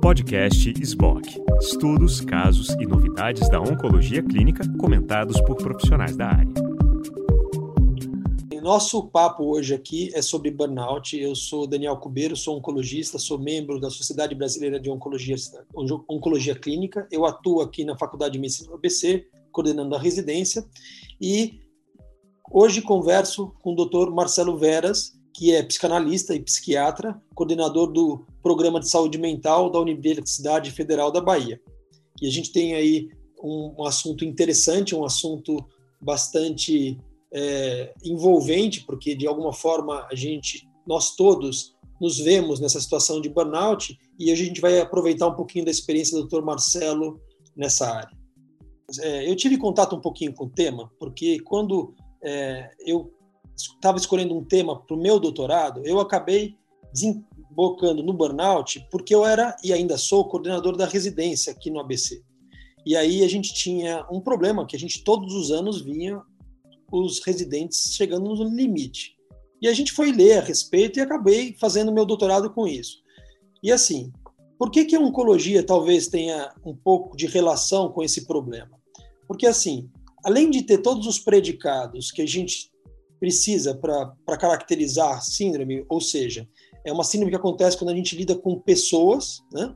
Podcast SBOC. Estudos, casos e novidades da oncologia clínica comentados por profissionais da área. Nosso papo hoje aqui é sobre burnout. Eu sou Daniel Cubeiro, sou oncologista, sou membro da Sociedade Brasileira de Oncologia, Oncologia Clínica. Eu atuo aqui na Faculdade de Medicina do ABC, coordenando a residência. E hoje converso com o Dr. Marcelo Veras, que é psicanalista e psiquiatra, coordenador do Programa de Saúde Mental da Universidade Federal da Bahia. E a gente tem aí um, um assunto interessante, um assunto bastante é, envolvente, porque de alguma forma a gente, nós todos, nos vemos nessa situação de burnout e a gente vai aproveitar um pouquinho da experiência do Dr. Marcelo nessa área. É, eu tive contato um pouquinho com o tema, porque quando é, eu estava escolhendo um tema para o meu doutorado, eu acabei desembocando no burnout porque eu era e ainda sou coordenador da residência aqui no ABC. E aí a gente tinha um problema que a gente todos os anos vinha os residentes chegando no limite. E a gente foi ler a respeito e acabei fazendo meu doutorado com isso. E assim, por que, que a oncologia talvez tenha um pouco de relação com esse problema? Porque assim, além de ter todos os predicados que a gente precisa para caracterizar síndrome, ou seja, é uma síndrome que acontece quando a gente lida com pessoas, né?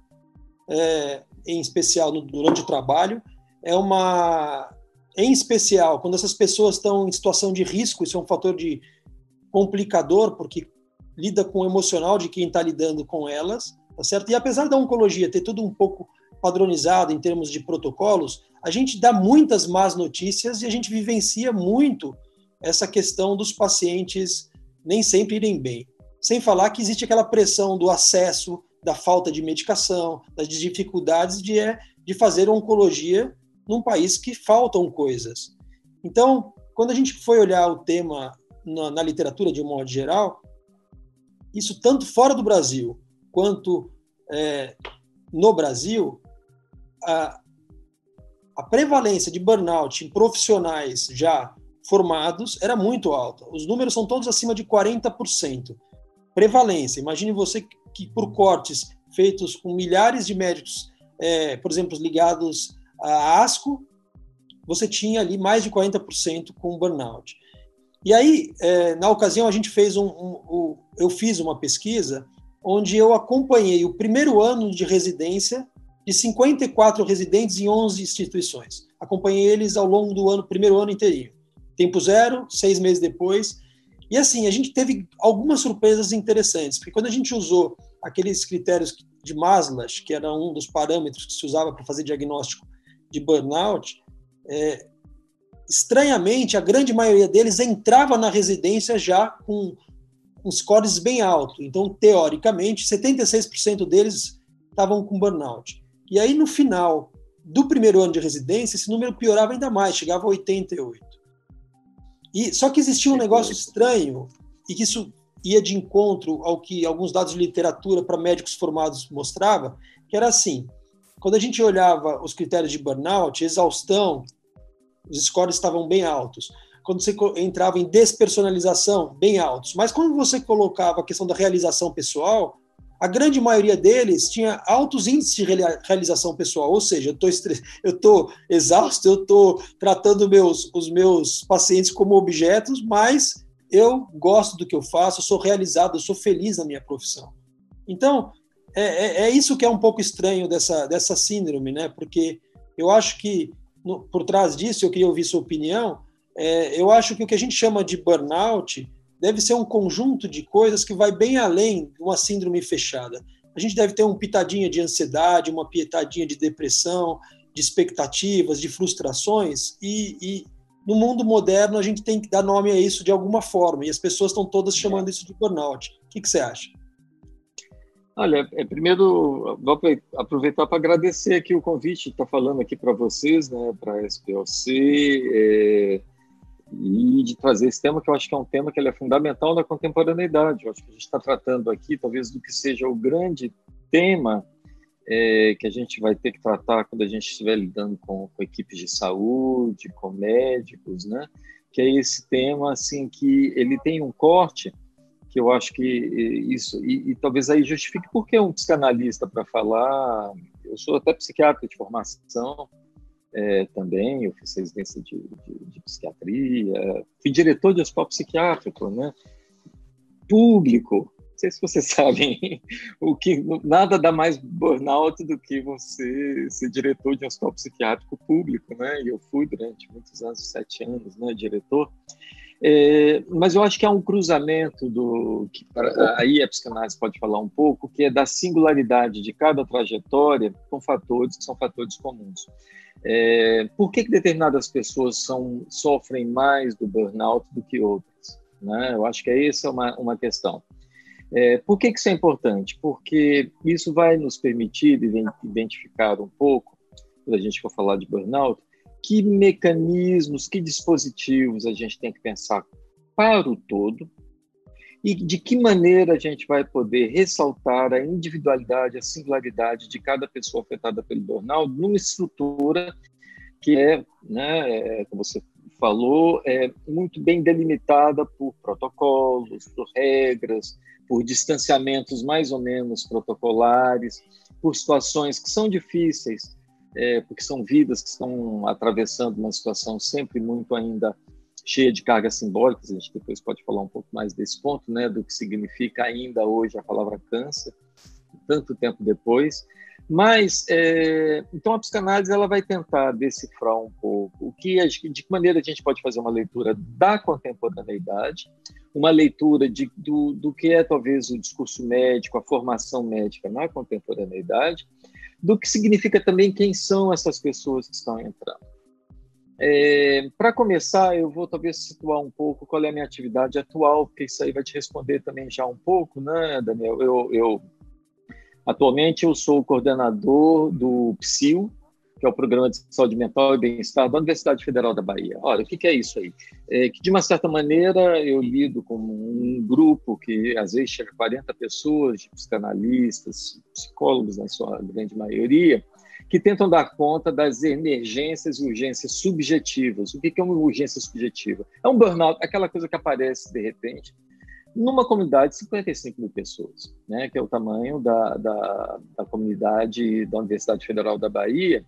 É, em especial no, durante o trabalho, é uma, em especial quando essas pessoas estão em situação de risco, isso é um fator de complicador porque lida com o emocional de quem está lidando com elas, tá certo? E apesar da oncologia ter tudo um pouco padronizado em termos de protocolos, a gente dá muitas más notícias e a gente vivencia muito essa questão dos pacientes nem sempre irem bem. Sem falar que existe aquela pressão do acesso, da falta de medicação, das dificuldades de, é, de fazer oncologia num país que faltam coisas. Então, quando a gente foi olhar o tema na, na literatura de um modo geral, isso tanto fora do Brasil quanto é, no Brasil, a, a prevalência de burnout em profissionais já formados era muito alta. Os números são todos acima de 40%. Prevalência. Imagine você que, por cortes feitos com milhares de médicos, é, por exemplo, ligados a ASCO, você tinha ali mais de 40% com burnout. E aí, é, na ocasião, a gente fez um, um, um, eu fiz uma pesquisa onde eu acompanhei o primeiro ano de residência de 54 residentes em 11 instituições. Acompanhei eles ao longo do ano, primeiro ano inteirinho tempo zero, seis meses depois. E assim, a gente teve algumas surpresas interessantes, porque quando a gente usou aqueles critérios de Maslow, que era um dos parâmetros que se usava para fazer diagnóstico de burnout, é, estranhamente, a grande maioria deles entrava na residência já com, com scores bem altos. Então, teoricamente, 76% deles estavam com burnout. E aí, no final do primeiro ano de residência, esse número piorava ainda mais, chegava a 88. E só que existia um negócio estranho e que isso ia de encontro ao que alguns dados de literatura para médicos formados mostrava, que era assim: quando a gente olhava os critérios de burnout, exaustão, os scores estavam bem altos. Quando você entrava em despersonalização, bem altos. Mas quando você colocava a questão da realização pessoal, a grande maioria deles tinha altos índices de realização pessoal, ou seja, eu estou eu exausto, eu estou tratando meus, os meus pacientes como objetos, mas eu gosto do que eu faço, eu sou realizado, eu sou feliz na minha profissão. Então, é, é, é isso que é um pouco estranho dessa, dessa síndrome, né? Porque eu acho que no, por trás disso, eu queria ouvir sua opinião, é, eu acho que o que a gente chama de burnout deve ser um conjunto de coisas que vai bem além de uma síndrome fechada. A gente deve ter um pitadinha de ansiedade, uma pitadinha de depressão, de expectativas, de frustrações, e, e, no mundo moderno a gente tem que dar nome a isso de alguma forma, e as pessoas estão todas chamando isso de burnout. O que, que você acha? Olha, é, primeiro vou aproveitar para agradecer aqui o convite, estar falando aqui para vocês, né, para a SPLC, é, e de trazer esse tema, que eu acho que é um tema que é fundamental na contemporaneidade. Eu acho que a gente está tratando aqui, talvez, do que seja o grande tema é, que a gente vai ter que tratar quando a gente estiver lidando com, com, equipes de saúde, com médicos, né? Que é esse tema, assim, que ele tem um corte que eu acho que isso, e, e talvez aí justifique por que um psicanalista para falar. Eu sou até psiquiatra de formação é, também, eu fiz residência de, de, de, psiquiatria, fui diretor de hospital psiquiátrico, né? Público. Não sei se vocês sabem o que nada dá mais burnout do que você ser diretor de um hospital psiquiátrico público, né? E eu fui durante muitos anos, sete anos, né, diretor. É, mas eu acho que há um cruzamento do que aí a psicanálise pode falar um pouco, que é da singularidade de cada trajetória com fatores que são fatores comuns. É, por que, que determinadas pessoas são, sofrem mais do burnout do que outras? Né? Eu acho que essa é uma, uma questão. É, por que, que isso é importante? Porque isso vai nos permitir identificar um pouco, quando a gente for falar de burnout, que mecanismos, que dispositivos a gente tem que pensar para o todo e de que maneira a gente vai poder ressaltar a individualidade, a singularidade de cada pessoa afetada pelo burnout numa estrutura que é, né, é, como você falou, é muito bem delimitada por protocolos, por regras, por distanciamentos mais ou menos protocolares, por situações que são difíceis é, porque são vidas que estão atravessando uma situação sempre muito ainda cheia de cargas simbólicas. A gente depois pode falar um pouco mais desse ponto, né, do que significa ainda hoje a palavra câncer, tanto tempo depois. Mas, é, então, a psicanálise ela vai tentar decifrar um pouco o que, de que maneira a gente pode fazer uma leitura da contemporaneidade, uma leitura de, do, do que é talvez o discurso médico, a formação médica na contemporaneidade, do que significa também quem são essas pessoas que estão entrando. É, Para começar, eu vou talvez situar um pouco qual é a minha atividade atual, porque isso aí vai te responder também já um pouco, né, Daniel? Eu, eu atualmente eu sou coordenador do PSIL, que é o Programa de Saúde Mental e Bem-Estar da Universidade Federal da Bahia. Olha, o que, que é isso aí? É que, de uma certa maneira, eu lido com um grupo que, às vezes, chega a 40 pessoas, de psicanalistas, psicólogos, na sua grande maioria, que tentam dar conta das emergências e urgências subjetivas. O que é uma urgência subjetiva? É um burnout, aquela coisa que aparece de repente numa comunidade de 55 mil pessoas, né, que é o tamanho da, da, da comunidade da Universidade Federal da Bahia,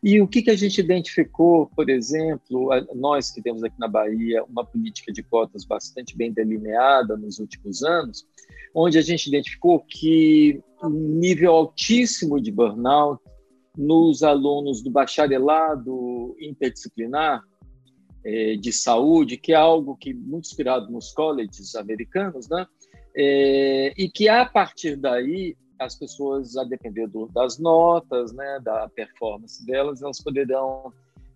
e o que, que a gente identificou, por exemplo, nós que temos aqui na Bahia uma política de cotas bastante bem delineada nos últimos anos, onde a gente identificou que um nível altíssimo de burnout nos alunos do bacharelado interdisciplinar é, de saúde, que é algo que muito inspirado nos colleges americanos, né? É, e que a partir daí as pessoas, a depender do, das notas, né, da performance delas, elas poderão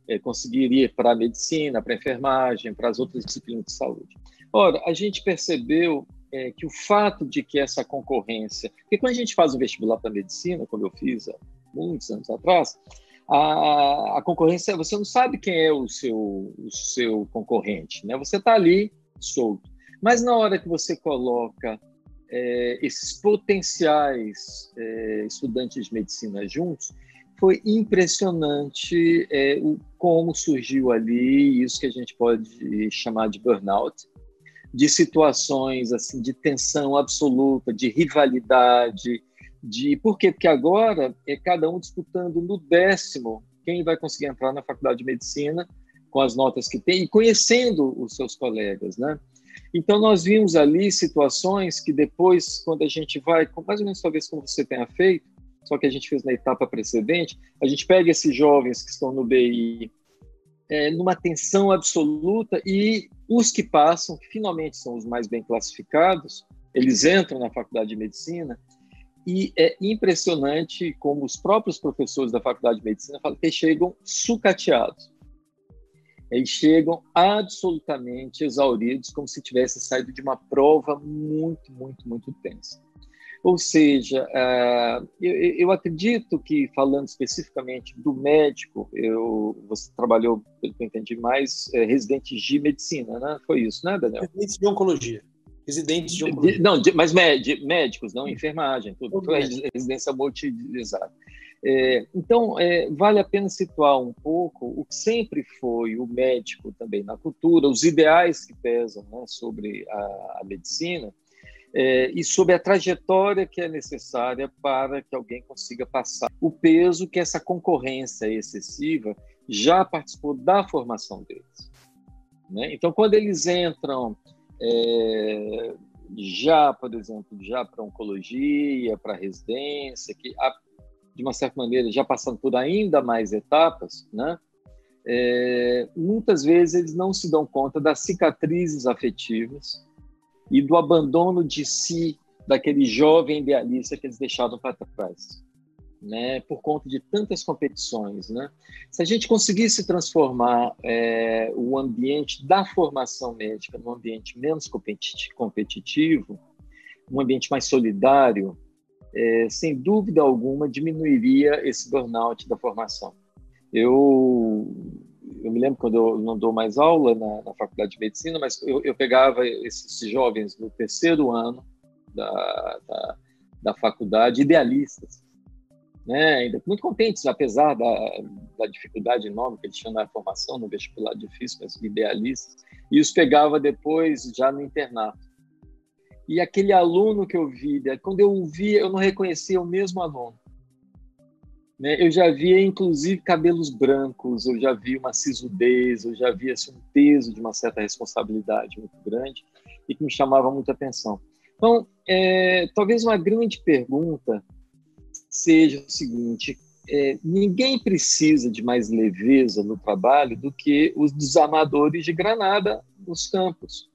é, conseguir ir para a medicina, para a enfermagem, para as outras disciplinas de saúde. Ora, a gente percebeu é, que o fato de que essa concorrência, porque quando a gente faz o vestibular para medicina, como eu fiz há muitos anos atrás, a, a concorrência, você não sabe quem é o seu, o seu concorrente, né? Você está ali solto. Mas na hora que você coloca é, esses potenciais é, estudantes de medicina juntos, foi impressionante é, o, como surgiu ali isso que a gente pode chamar de burnout, de situações assim de tensão absoluta, de rivalidade, de por quê? Porque agora é cada um disputando no décimo quem vai conseguir entrar na faculdade de medicina com as notas que tem e conhecendo os seus colegas, né? Então, nós vimos ali situações que depois, quando a gente vai, mais ou menos talvez como você tenha feito, só que a gente fez na etapa precedente, a gente pega esses jovens que estão no BI é, numa tensão absoluta e os que passam, que finalmente são os mais bem classificados, eles entram na faculdade de medicina e é impressionante como os próprios professores da faculdade de medicina falam que chegam sucateados eles chegam absolutamente exauridos, como se tivessem saído de uma prova muito, muito, muito tensa. Ou seja, uh, eu, acredito que, falando especificamente do médico, eu, você trabalhou, pelo que eu entendi, mais é, residentes de medicina, né? Foi isso, né, Daniel? Residentes de oncologia. Residentes de oncologia. Não, de, mas médicos, não enfermagem, tudo. Foi residência multidisciplinar. É, então, é, vale a pena situar um pouco o que sempre foi o médico também na cultura, os ideais que pesam né, sobre a, a, medicina, é, e sobre a trajetória que é necessária para que alguém consiga passar o peso que essa concorrência excessiva já participou da formação deles. Né? Então, quando eles entram é, já, por exemplo, já para oncologia, para residência, que de uma certa maneira já passando por ainda mais etapas, né? É, muitas vezes eles não se dão conta das cicatrizes afetivas e do abandono de si daquele jovem idealista que eles deixaram para trás né, por conta de tantas competições. Né? Se a gente conseguisse transformar é, o ambiente da formação médica num ambiente menos competitivo, um ambiente mais solidário, é, sem dúvida alguma diminuiria esse burnout da formação. Eu, eu me lembro quando eu não dou mais aula na, na faculdade de medicina, mas eu, eu pegava esses jovens no terceiro ano da, da, da faculdade, idealistas, né, ainda muito contentes, apesar da, da dificuldade enorme que eles tinham na formação, no vestibular difícil, mas idealistas, e os pegava depois já no internato. E aquele aluno que eu vi, quando eu o via, eu não reconhecia o mesmo aluno. Né? Eu já via, inclusive, cabelos brancos, eu já vi uma sisudez, eu já via assim, um peso de uma certa responsabilidade muito grande e que me chamava muita atenção. Então, é, talvez uma grande pergunta seja o seguinte: é, ninguém precisa de mais leveza no trabalho do que os desamadores de granada nos campos.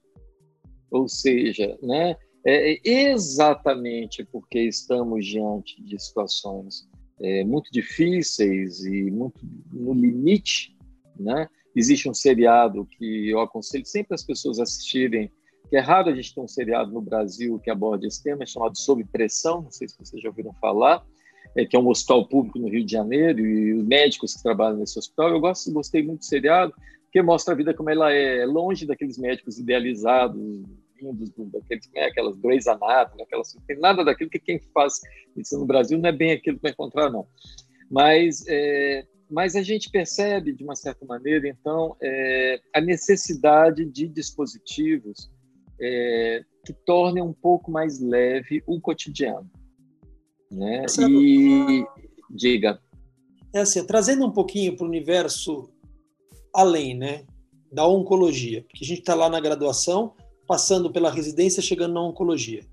Ou seja, né, é exatamente porque estamos diante de situações é, muito difíceis e muito no limite, né? Existe um seriado que eu aconselho sempre as pessoas assistirem, que é raro a gente ter um seriado no Brasil que aborde esse tema, é chamado Sob Pressão, não sei se vocês já ouviram falar, é, que é um hospital público no Rio de Janeiro, e os médicos que trabalham nesse hospital. Eu gosto, gostei muito do seriado, porque mostra a vida como ela é, longe daqueles médicos idealizados, vindos daqueles, né, aquelas Grey's Anatomy, aquelas, não tem nada daquilo que quem faz isso no Brasil não é bem aquilo que encontrar, não. Mas, é, mas a gente percebe, de uma certa maneira, então, é, a necessidade de dispositivos é, que tornem um pouco mais leve o cotidiano. Né? E diga. É assim, trazendo um pouquinho para o universo além, né, da oncologia, porque a gente está lá na graduação, passando pela residência, chegando na oncologia,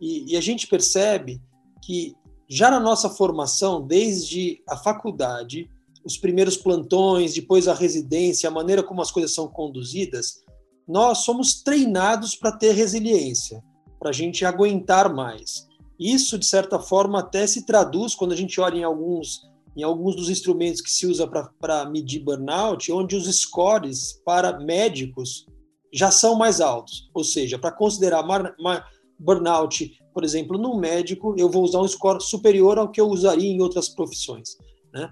e, e a gente percebe que já na nossa formação, desde a faculdade, os primeiros plantões, depois a residência, a maneira como as coisas são conduzidas, nós somos treinados para ter resiliência, para a gente aguentar mais. Isso, de certa forma, até se traduz quando a gente olha em alguns, em alguns dos instrumentos que se usa para medir burnout, onde os scores para médicos já são mais altos. Ou seja, para considerar burnout, por exemplo, no médico, eu vou usar um score superior ao que eu usaria em outras profissões. Né?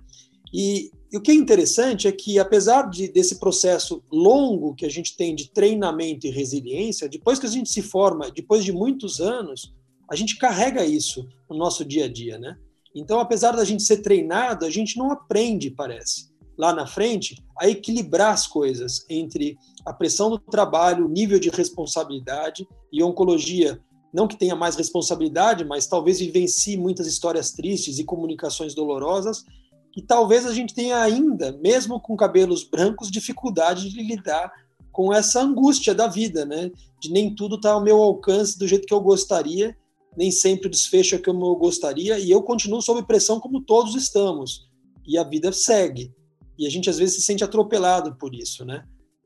E, e, o que é interessante é que, apesar de, desse processo longo que a gente tem de treinamento e resiliência, depois que a gente se forma, depois de muitos anos, a gente carrega isso no nosso dia a dia, né? Então, apesar da gente ser treinado, a gente não aprende, parece, lá na frente, a equilibrar as coisas entre a pressão do trabalho, o nível de responsabilidade e oncologia. Não que tenha mais responsabilidade, mas talvez vivencie muitas histórias tristes e comunicações dolorosas, e talvez a gente tenha ainda, mesmo com cabelos brancos, dificuldade de lidar com essa angústia da vida, né? De nem tudo estar tá ao meu alcance do jeito que eu gostaria nem sempre o desfecho é como eu gostaria, e eu continuo sob pressão como todos estamos. E a vida segue. E a gente às vezes se sente atropelado por isso, né?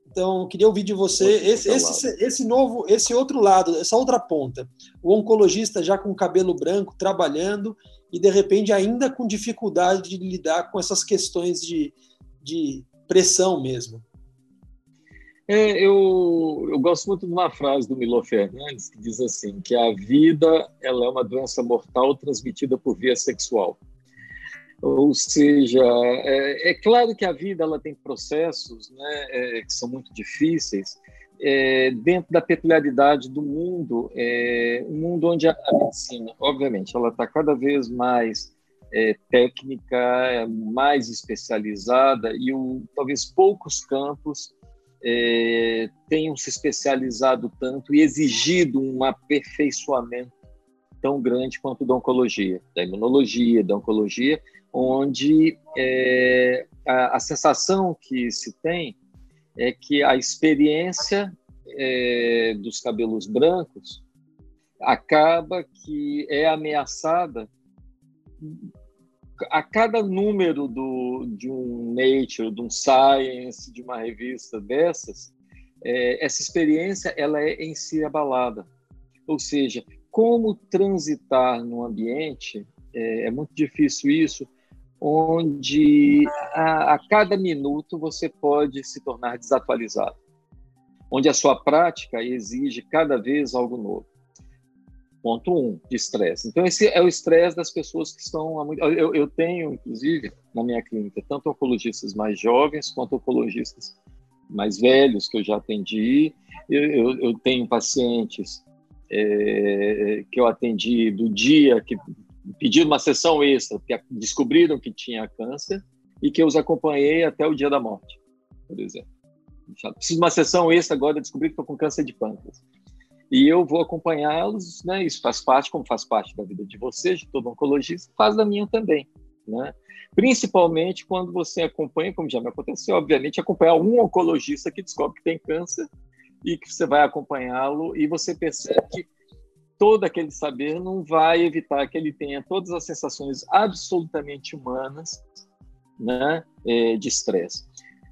Então, queria ouvir de você esse, esse, esse, novo, esse outro lado, essa outra ponta. O oncologista já com cabelo branco, trabalhando, e de repente ainda com dificuldade de lidar com essas questões de, de pressão mesmo. É, eu, eu gosto muito de uma frase do Milo Fernandes que diz assim que a vida ela é uma doença mortal transmitida por via sexual. Ou seja, é, é claro que a vida ela tem processos né, é, que são muito difíceis é, dentro da peculiaridade do mundo, é, um mundo onde a, medicina, obviamente, ela está cada vez mais é, técnica, mais especializada e o, talvez poucos campos é, tenham se especializado tanto e exigido um aperfeiçoamento tão grande quanto da oncologia, da imunologia, da oncologia, onde é, a, a, sensação que se tem é que a experiência é, dos cabelos brancos acaba que é ameaçada a cada número do, de um Nature, de um Science, de uma revista dessas, é, essa experiência ela é em si abalada. Ou seja, como transitar num ambiente, é, é muito difícil isso, onde a, a, cada minuto você pode se tornar desatualizado, onde a sua prática exige cada vez algo novo. Ponto um, de estresse. Então, esse é o estresse das pessoas que estão. Eu, eu tenho, inclusive, na minha clínica, tanto oncologistas mais jovens quanto oncologistas mais velhos que eu já atendi. Eu, eu, eu tenho pacientes é, que eu atendi do dia que pediram uma sessão extra, porque descobriram que tinha câncer, e que eu os acompanhei até o dia da morte, por exemplo. Preciso de uma sessão extra agora, descobri que estou com câncer de pâncreas e eu vou acompanhá-los, né? Isso faz parte, como faz parte da vida de vocês, de todo oncologista, faz da minha também, né? Principalmente quando você acompanha, como já me aconteceu, obviamente, acompanhar um oncologista que descobre que tem câncer e que você vai acompanhá-lo e você percebe que todo aquele saber não vai evitar que ele tenha todas as sensações absolutamente humanas, né, é, de estresse.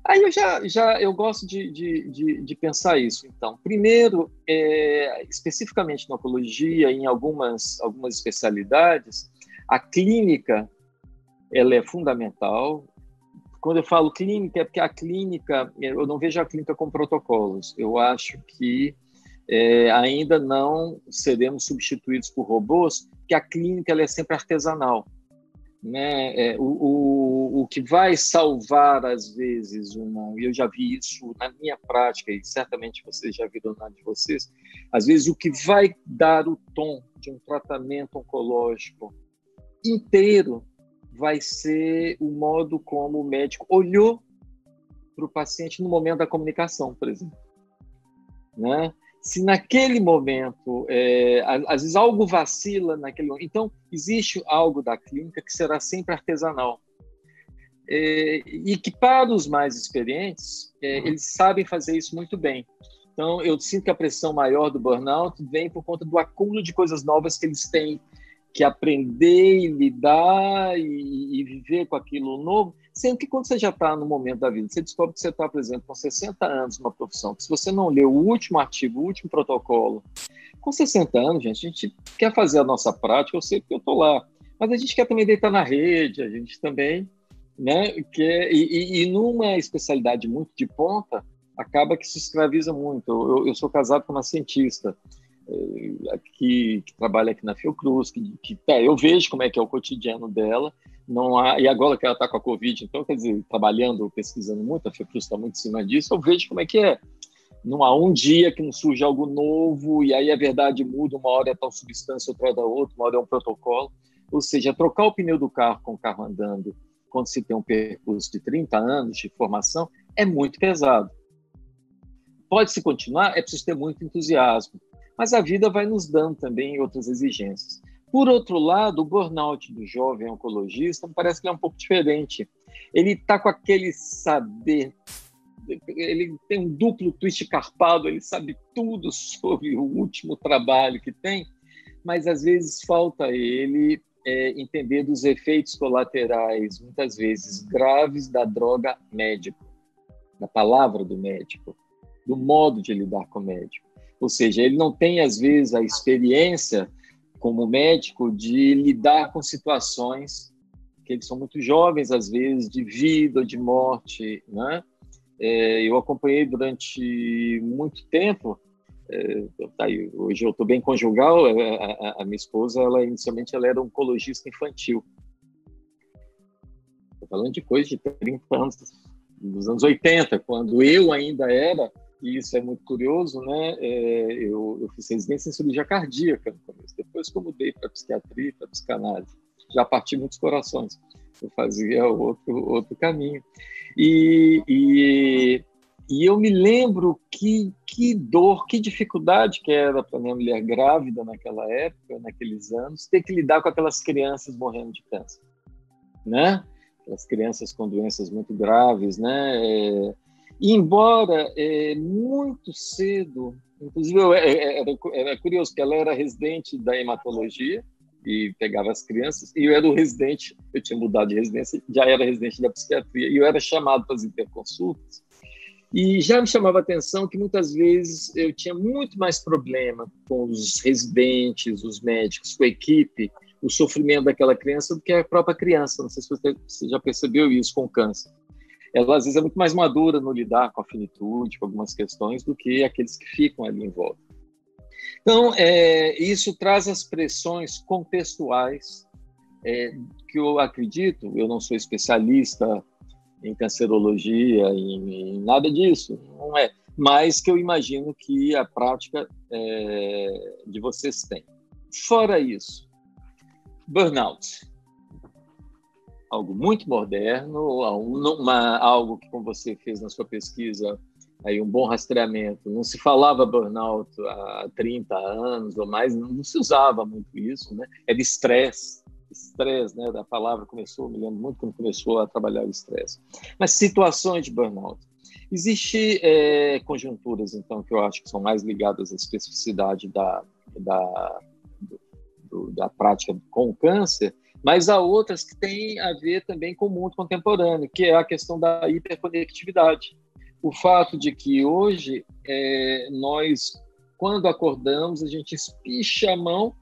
Aí eu já, já eu gosto de, de, de, de pensar isso. Então, primeiro, é, especificamente na oncologia, em algumas, algumas especialidades, a clínica ela é fundamental. Quando eu falo clínica, é porque a clínica, eu não vejo a clínica com protocolos. Eu acho que é, ainda não seremos substituídos por robôs, porque a clínica ela é sempre artesanal né? É, o, o, o que vai salvar, às vezes, uma. Eu já vi isso na minha prática, e certamente vocês já viram na de vocês. Às vezes, o que vai dar o tom de um tratamento oncológico inteiro vai ser o modo como o médico olhou para o paciente no momento da comunicação, por exemplo. Né? se naquele momento, é, às vezes algo vacila naquele momento, então existe algo da clínica que será sempre artesanal. É, e que para os mais experientes, é, uhum. eles sabem fazer isso muito bem. Então, eu sinto que a pressão maior do burnout vem por conta do acúmulo de coisas novas que eles têm que aprender e lidar e, e viver com aquilo novo, Sendo que quando você já está no momento da vida, você descobre que você está, por exemplo, com 60 anos numa profissão, que se você não leu o último artigo, o último protocolo, com 60 anos, gente, a gente quer fazer a nossa prática, eu sei que eu estou lá, mas a gente quer também deitar na rede, a gente também, né, quer, e, e, e numa especialidade muito de ponta, acaba que se escraviza muito. Eu, eu sou casado com uma cientista, eh, que, que, trabalha aqui na Fiocruz, que, que tá, eu vejo como é que é o cotidiano dela, não há, e agora que ela está com a Covid, então, quer dizer, trabalhando, pesquisando muito, a Fiocruz está muito em cima disso, eu vejo como é que é. Não há um dia que não surge algo novo, e aí a verdade muda, uma hora é tal substância, outra é outra, uma hora é um protocolo. Ou seja, trocar o pneu do carro com o carro andando, quando se tem um percurso de 30 anos de formação, é muito pesado. Pode-se continuar, é preciso ter muito entusiasmo. Mas a vida vai nos dando também outras exigências. Por outro lado, o burnout do jovem oncologista parece que é um pouco diferente. Ele está com aquele saber, ele tem um duplo twist carpado, ele sabe tudo sobre o último trabalho que tem, mas às vezes falta ele é, entender dos efeitos colaterais, muitas vezes graves, da droga médico, da palavra do médico, do modo de lidar com o médico. Ou seja, ele não tem, às vezes, a experiência como médico de lidar com situações que eles são muito jovens às vezes de vida ou de morte né é, eu acompanhei durante muito tempo tá aí, hoje eu estou bem conjugal é, a, a, a, minha esposa ela inicialmente ela era oncologista infantil estou falando de coisa de 30 anos dos anos 80 quando eu ainda era e isso é muito curioso, né? É, eu, eu, fiz residência em cirurgia cardíaca no começo, depois que eu mudei para psiquiatria, para psicanálise, já parti muitos corações, eu fazia outro, outro caminho. E, e, e eu me lembro que, que dor, que dificuldade que era para minha mulher grávida naquela época, naqueles anos, ter que lidar com aquelas crianças morrendo de câncer, né? Aquelas crianças com doenças muito graves, né? É, e embora é, muito cedo, inclusive eu, é, é, era, era curioso que ela era residente da hematologia, e pegava as crianças, e eu era o residente, eu tinha mudado de residência, já era residente da psiquiatria, e eu era chamado para as interconsultas, e já me chamava a atenção que muitas vezes eu tinha muito mais problema com os residentes, os médicos, com a equipe, o sofrimento daquela criança do que a própria criança. Não sei se você já percebeu isso com câncer. Ela às vezes é muito mais madura no lidar com a finitude, com algumas questões, do que aqueles que ficam ali em volta. Então, é, isso traz as pressões contextuais é, que eu acredito, eu não sou especialista em cancerologia, em, em, nada disso, não é. Mas que eu imagino que a prática é, de vocês tem. Fora isso, burnout. Algo muito moderno, uma, algo que, como você fez na sua pesquisa, aí um bom rastreamento. Não se falava burnout há 30 anos ou mais, não se usava muito isso, né? Era estresse estresse, né, da palavra começou, me lembro muito quando começou a trabalhar o estresse. Mas situações de burnout. Existem é, conjunturas, então, que eu acho que são mais ligadas à especificidade da, da, do, da prática com o câncer, mas há outras que têm a ver também com o mundo contemporâneo, que é a questão da hiperconectividade. O fato de que hoje é, nós, quando acordamos, a gente espicha a mão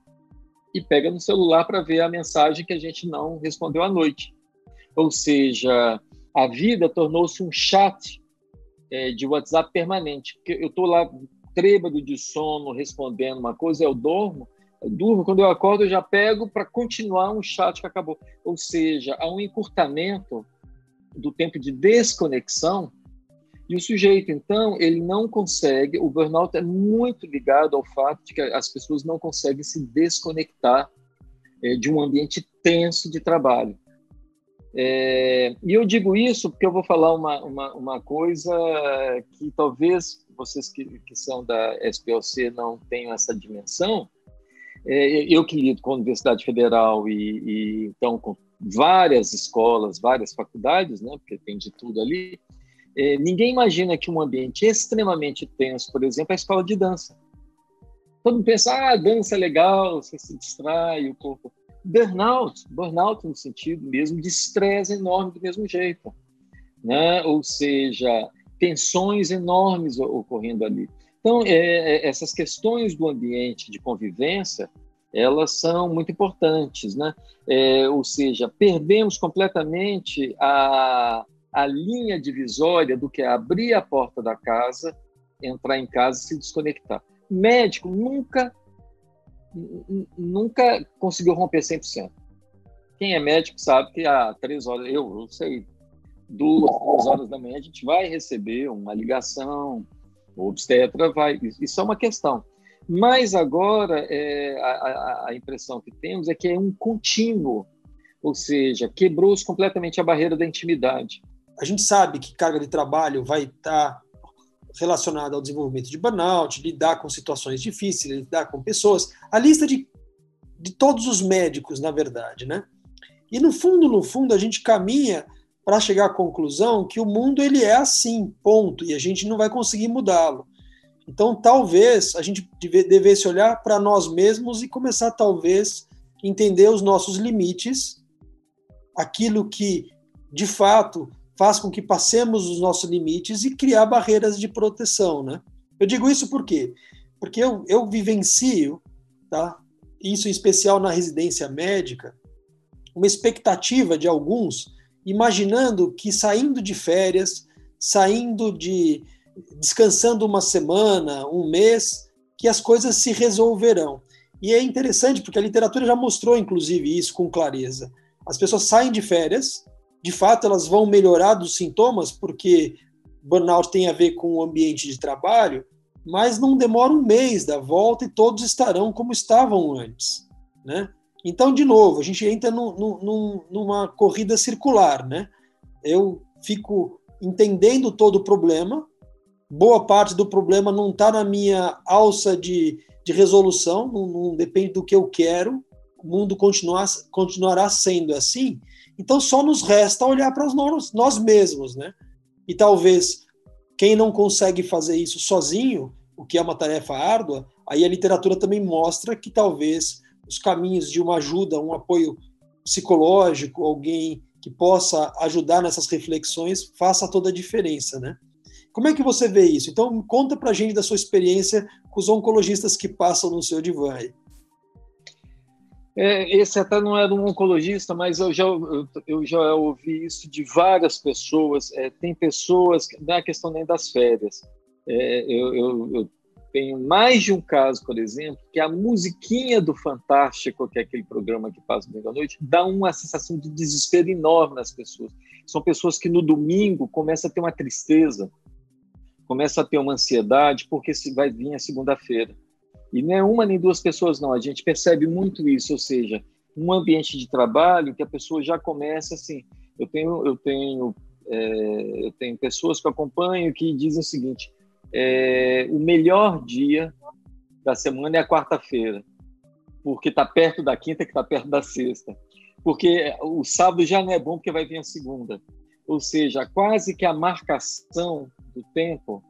e pega no celular para ver a mensagem que a gente não respondeu à noite. Ou seja, a vida tornou-se um chat é, de WhatsApp permanente. Porque eu estou lá trêbado de sono, respondendo uma coisa, eu dormo, eu durmo, quando eu acordo eu já pego para continuar um chat que acabou. Ou seja, há um encurtamento do tempo de desconexão e o sujeito, então, ele não consegue, o burnout é muito ligado ao fato de que as pessoas não conseguem se desconectar é, de um ambiente tenso de trabalho. É, e eu digo isso porque eu vou falar uma, uma, uma coisa que talvez vocês que, que, são da SPLC não tenham essa dimensão. É, eu que lido com a Universidade Federal e, e, então com várias escolas, várias faculdades, né, porque tem de tudo ali, é, ninguém imagina que um ambiente extremamente tenso, por exemplo, é a escola de dança. Todo mundo pensa, ah, dança é legal, você se distrai, o corpo. Burnout, burnout no sentido mesmo de estresse enorme do mesmo jeito. Né? Ou seja, tensões enormes ocorrendo ali. Então, é, é, essas questões do ambiente de convivência, elas são muito importantes, né? É, ou seja, perdemos completamente a, a linha divisória do que é abrir a porta da casa, entrar em casa e se desconectar. Médico nunca nunca conseguiu romper 100%. Quem é médico sabe que há três horas, eu, eu sei, duas, três horas da manhã a gente vai receber uma ligação, o obstetra vai, isso é uma questão. Mas agora é, a, a impressão que temos é que é um contínuo, ou seja, quebrou-se completamente a barreira da intimidade. A gente sabe que carga de trabalho vai estar relacionada ao desenvolvimento de burnout, lidar com situações difíceis, lidar com pessoas. A lista de, de todos os médicos, na verdade, né? E no fundo, no fundo, a gente caminha para chegar à conclusão que o mundo ele é assim, ponto, e a gente não vai conseguir mudá-lo. Então, talvez a gente devesse olhar para nós mesmos e começar, talvez, entender os nossos limites, aquilo que, de fato, faz com que passemos os nossos limites e criar barreiras de proteção, né? Eu digo isso por quê? Porque eu, eu vivencio, tá? isso em especial na residência médica, uma expectativa de alguns, imaginando que saindo de férias, saindo de. descansando uma semana, um mês, que as coisas se resolverão. E é interessante porque a literatura já mostrou, inclusive, isso com clareza. As pessoas saem de férias, de fato elas vão melhorar dos sintomas, porque burnout tem a ver com o ambiente de trabalho, mas não demora um mês da volta e todos estarão como estavam antes, né? Então, de novo, a gente entra no, no, numa corrida circular, né? Eu fico entendendo todo o problema, boa parte do problema não está na minha alça de, de resolução, não, não, depende do que eu quero, o mundo continuar, continuará sendo assim. Então só nos resta olhar para nós, nós mesmos, né? E talvez quem não consegue fazer isso sozinho, o que é uma tarefa árdua, aí a literatura também mostra que talvez os caminhos de uma ajuda, um apoio psicológico, alguém que possa ajudar nessas reflexões, faça toda a diferença, né? Como é que você vê isso? Então, conta para a gente da sua experiência com os oncologistas que passam no seu divã. É, esse até não era um oncologista, mas eu já, eu, já ouvi isso de várias pessoas. É, tem pessoas, não é a questão nem das férias. É, eu, eu, eu, tenho mais de um caso, por exemplo, que a musiquinha do Fantástico, que é aquele programa que passa domingo à noite, dá uma sensação de desespero enorme nas pessoas. São pessoas que no domingo começam a ter uma tristeza, começam a ter uma ansiedade, porque vai vir a segunda-feira. E não é uma nem duas pessoas, não. A gente percebe muito isso, ou seja, um ambiente de trabalho que a pessoa já começa assim. Eu tenho, eu tenho, é, eu tenho pessoas que eu acompanho que dizem o seguinte: é, o melhor dia da semana é a quarta-feira, porque está perto da quinta, que está perto da sexta. Porque o sábado já não é bom, porque vai vir a segunda. Ou seja, quase que a marcação do tempo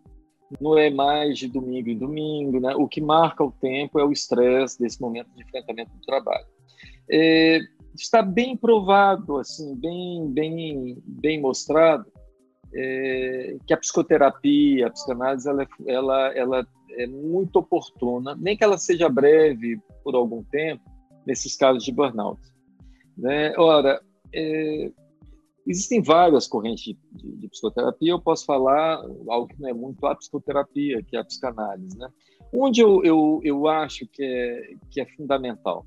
não é mais de domingo em domingo, né? O que marca o tempo é o estresse desse momento de enfrentamento do trabalho. É, está bem provado, assim, bem, bem, bem mostrado é, que a psicoterapia, a psicanálise, ela, é, ela, ela é muito oportuna, nem que ela seja breve por algum tempo, nesses casos de burnout. Né? Ora, é, existem várias correntes de, de, de, psicoterapia, eu posso falar algo que não é muito a psicoterapia, que é a psicanálise. Né? Onde eu, eu, eu acho que é, que é fundamental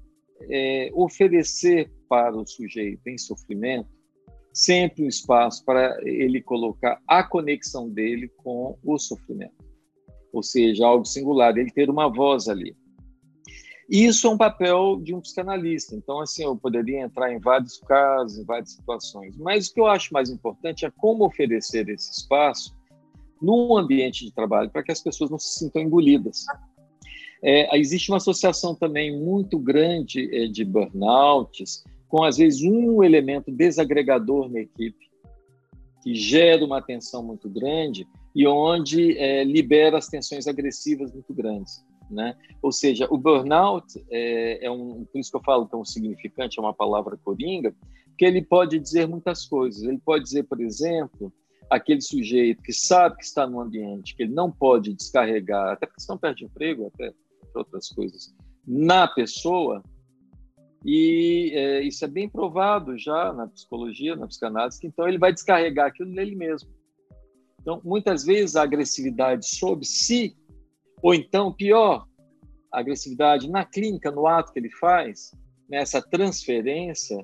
é oferecer para o sujeito em sofrimento sempre um espaço para ele colocar a conexão dele com o sofrimento, ou seja, algo singular, ele ter uma voz ali. Isso é um papel de um psicanalista. Então, assim, eu poderia entrar em vários casos, em várias situações. Mas o que eu acho mais importante é como oferecer esse espaço num ambiente de trabalho para que as pessoas não se sintam engolidas. É, existe uma associação também muito grande é, de burnouts com às vezes um elemento desagregador na equipe, que gera uma tensão muito grande e onde é, libera as tensões agressivas muito grandes. Né? Ou seja, o burnout é, é, um, por isso que eu falo um significante, é uma palavra coringa, que ele pode dizer muitas coisas. Ele pode dizer, por exemplo, aquele sujeito que sabe que está num ambiente que ele não pode descarregar, até porque senão perde emprego, até outras coisas, na pessoa, e é, isso é bem provado já na psicologia, na psicanálise, que então ele vai descarregar aquilo nele mesmo. Então, muitas vezes a agressividade sobre si, ou então, pior, agressividade na clínica, no ato que ele faz, nessa transferência,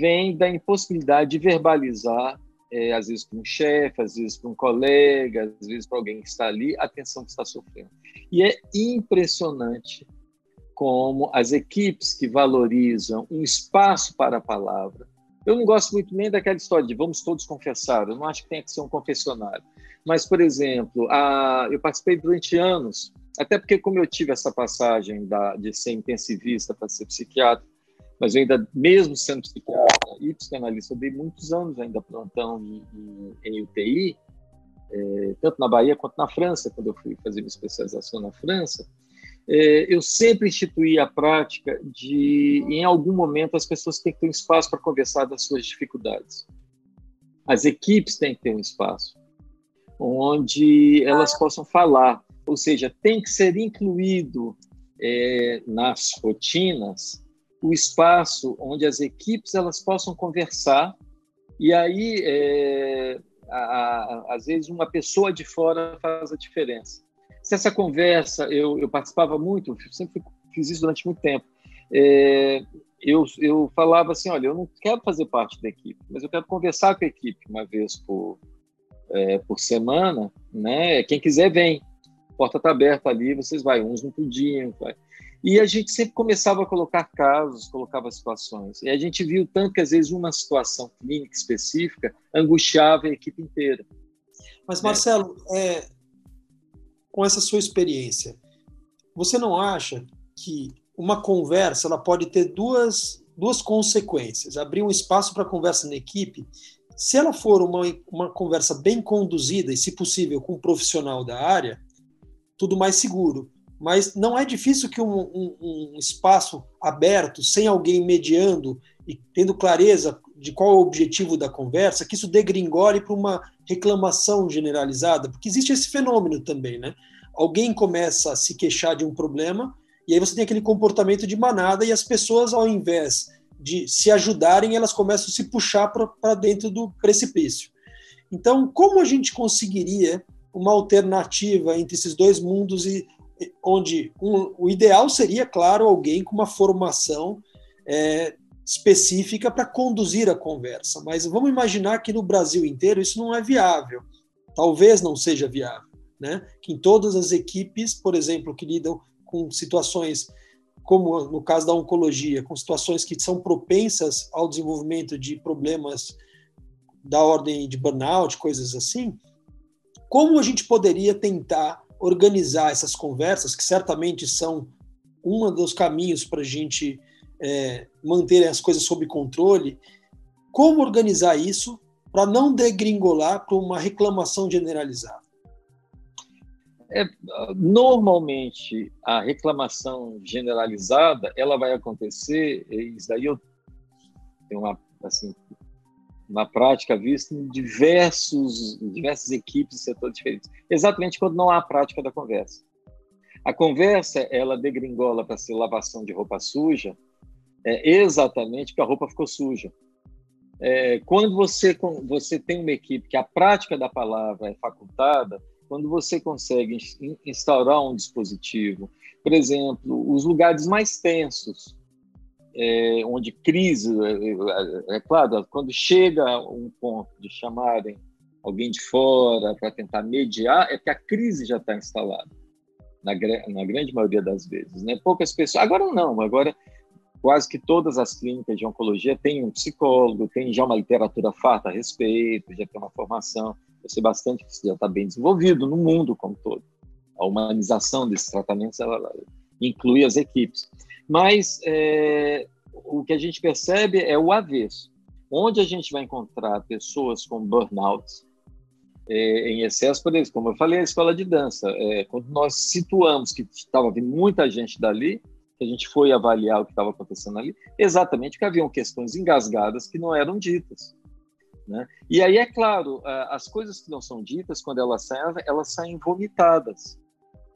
vem da impossibilidade de verbalizar, é, às vezes para um chefe, às vezes para um colega, às vezes para alguém que está ali, a tensão que está sofrendo. E é impressionante como as equipes que valorizam um espaço para a palavra. Eu não gosto muito nem daquela história de vamos todos confessar, eu não acho que tenha que ser um confessionário. Mas, por exemplo, a, eu participei durante anos, até porque, como eu tive essa passagem da, de ser intensivista para ser psiquiatra, mas eu ainda, mesmo sendo psiquiatra e psicanalista, eu dei muitos anos ainda plantão em, em, UTI, é, tanto na Bahia quanto na França, quando eu fui fazer minha especialização na França. É, eu sempre instituí a prática de, em algum momento, as pessoas têm que ter um espaço para conversar das suas dificuldades. As equipes têm que ter um espaço onde elas possam falar, ou seja, tem que ser incluído é, nas rotinas o espaço onde as equipes elas possam conversar e aí é, a, a, às vezes uma pessoa de fora faz a diferença. Se essa conversa, eu, eu participava muito, sempre fiz isso durante muito tempo, é, eu, eu falava assim, olha, eu não quero fazer parte da equipe, mas eu quero conversar com a equipe uma vez por, é, por semana, né? Quem quiser vem, porta está aberta ali, vocês vai, uns não podiam, vai. E a gente sempre começava a colocar casos, colocava situações. E a gente viu tanto que às vezes uma situação clínica específica angustiava a equipe inteira. Mas Marcelo, é, com essa sua experiência, você não acha que uma conversa ela pode ter duas, duas consequências? Abrir um espaço para conversa na equipe, se ela for uma, uma conversa bem conduzida e, se possível, com um profissional da área, tudo mais seguro. Mas não é difícil que um, um, um espaço aberto, sem alguém mediando e tendo clareza de qual é o objetivo da conversa, que isso degringole para uma reclamação generalizada, porque existe esse fenômeno também, né? Alguém começa a se queixar de um problema e aí você tem aquele comportamento de manada e as pessoas, ao invés de se ajudarem, elas começam a se puxar para dentro do precipício. Então, como a gente conseguiria uma alternativa entre esses dois mundos e onde um, o ideal seria, claro, alguém com uma formação é, específica para conduzir a conversa. Mas vamos imaginar que no Brasil inteiro isso não é viável. Talvez não seja viável, né? Que em todas as equipes, por exemplo, que lidam com situações como no caso da oncologia, com situações que são propensas ao desenvolvimento de problemas da ordem de burnout, coisas assim, como a gente poderia tentar organizar essas conversas, que certamente são um dos caminhos para a gente é, manter as coisas sob controle, como organizar isso para não degringolar para uma reclamação generalizada? É, normalmente, a reclamação generalizada ela vai acontecer, isso daí eu tenho uma, assim, uma prática vista em diversos, diversas equipes e setores diferentes, exatamente quando não há prática da conversa. A conversa, ela degringola para ser lavação de roupa suja, é exatamente porque a roupa ficou suja. É, quando você, você tem uma equipe que a prática da palavra é facultada, quando você consegue instaurar um dispositivo, por exemplo, os lugares mais tensos, é, onde crise, é, é, é, claro, quando chega um ponto de chamarem alguém de fora para tentar mediar, é que a crise já está instalada, na, na grande maioria das vezes. Né? Poucas pessoas. Agora não, agora quase que todas as clínicas de oncologia têm um psicólogo, tem já uma literatura farta a respeito, já tem uma formação eu sei bastante que isso já está bem desenvolvido no mundo como todo. A humanização desses tratamentos ela, inclui as equipes. Mas é, o que a gente percebe é o avesso. Onde a gente vai encontrar pessoas com burnout é, em excesso, por exemplo, como eu falei, a escola de dança. É, quando nós situamos que estava vindo muita gente dali, que a gente foi avaliar o que estava acontecendo ali, exatamente porque haviam questões engasgadas que não eram ditas. Né? E aí, é claro, as coisas que não são ditas, quando elas saem, elas saem vomitadas.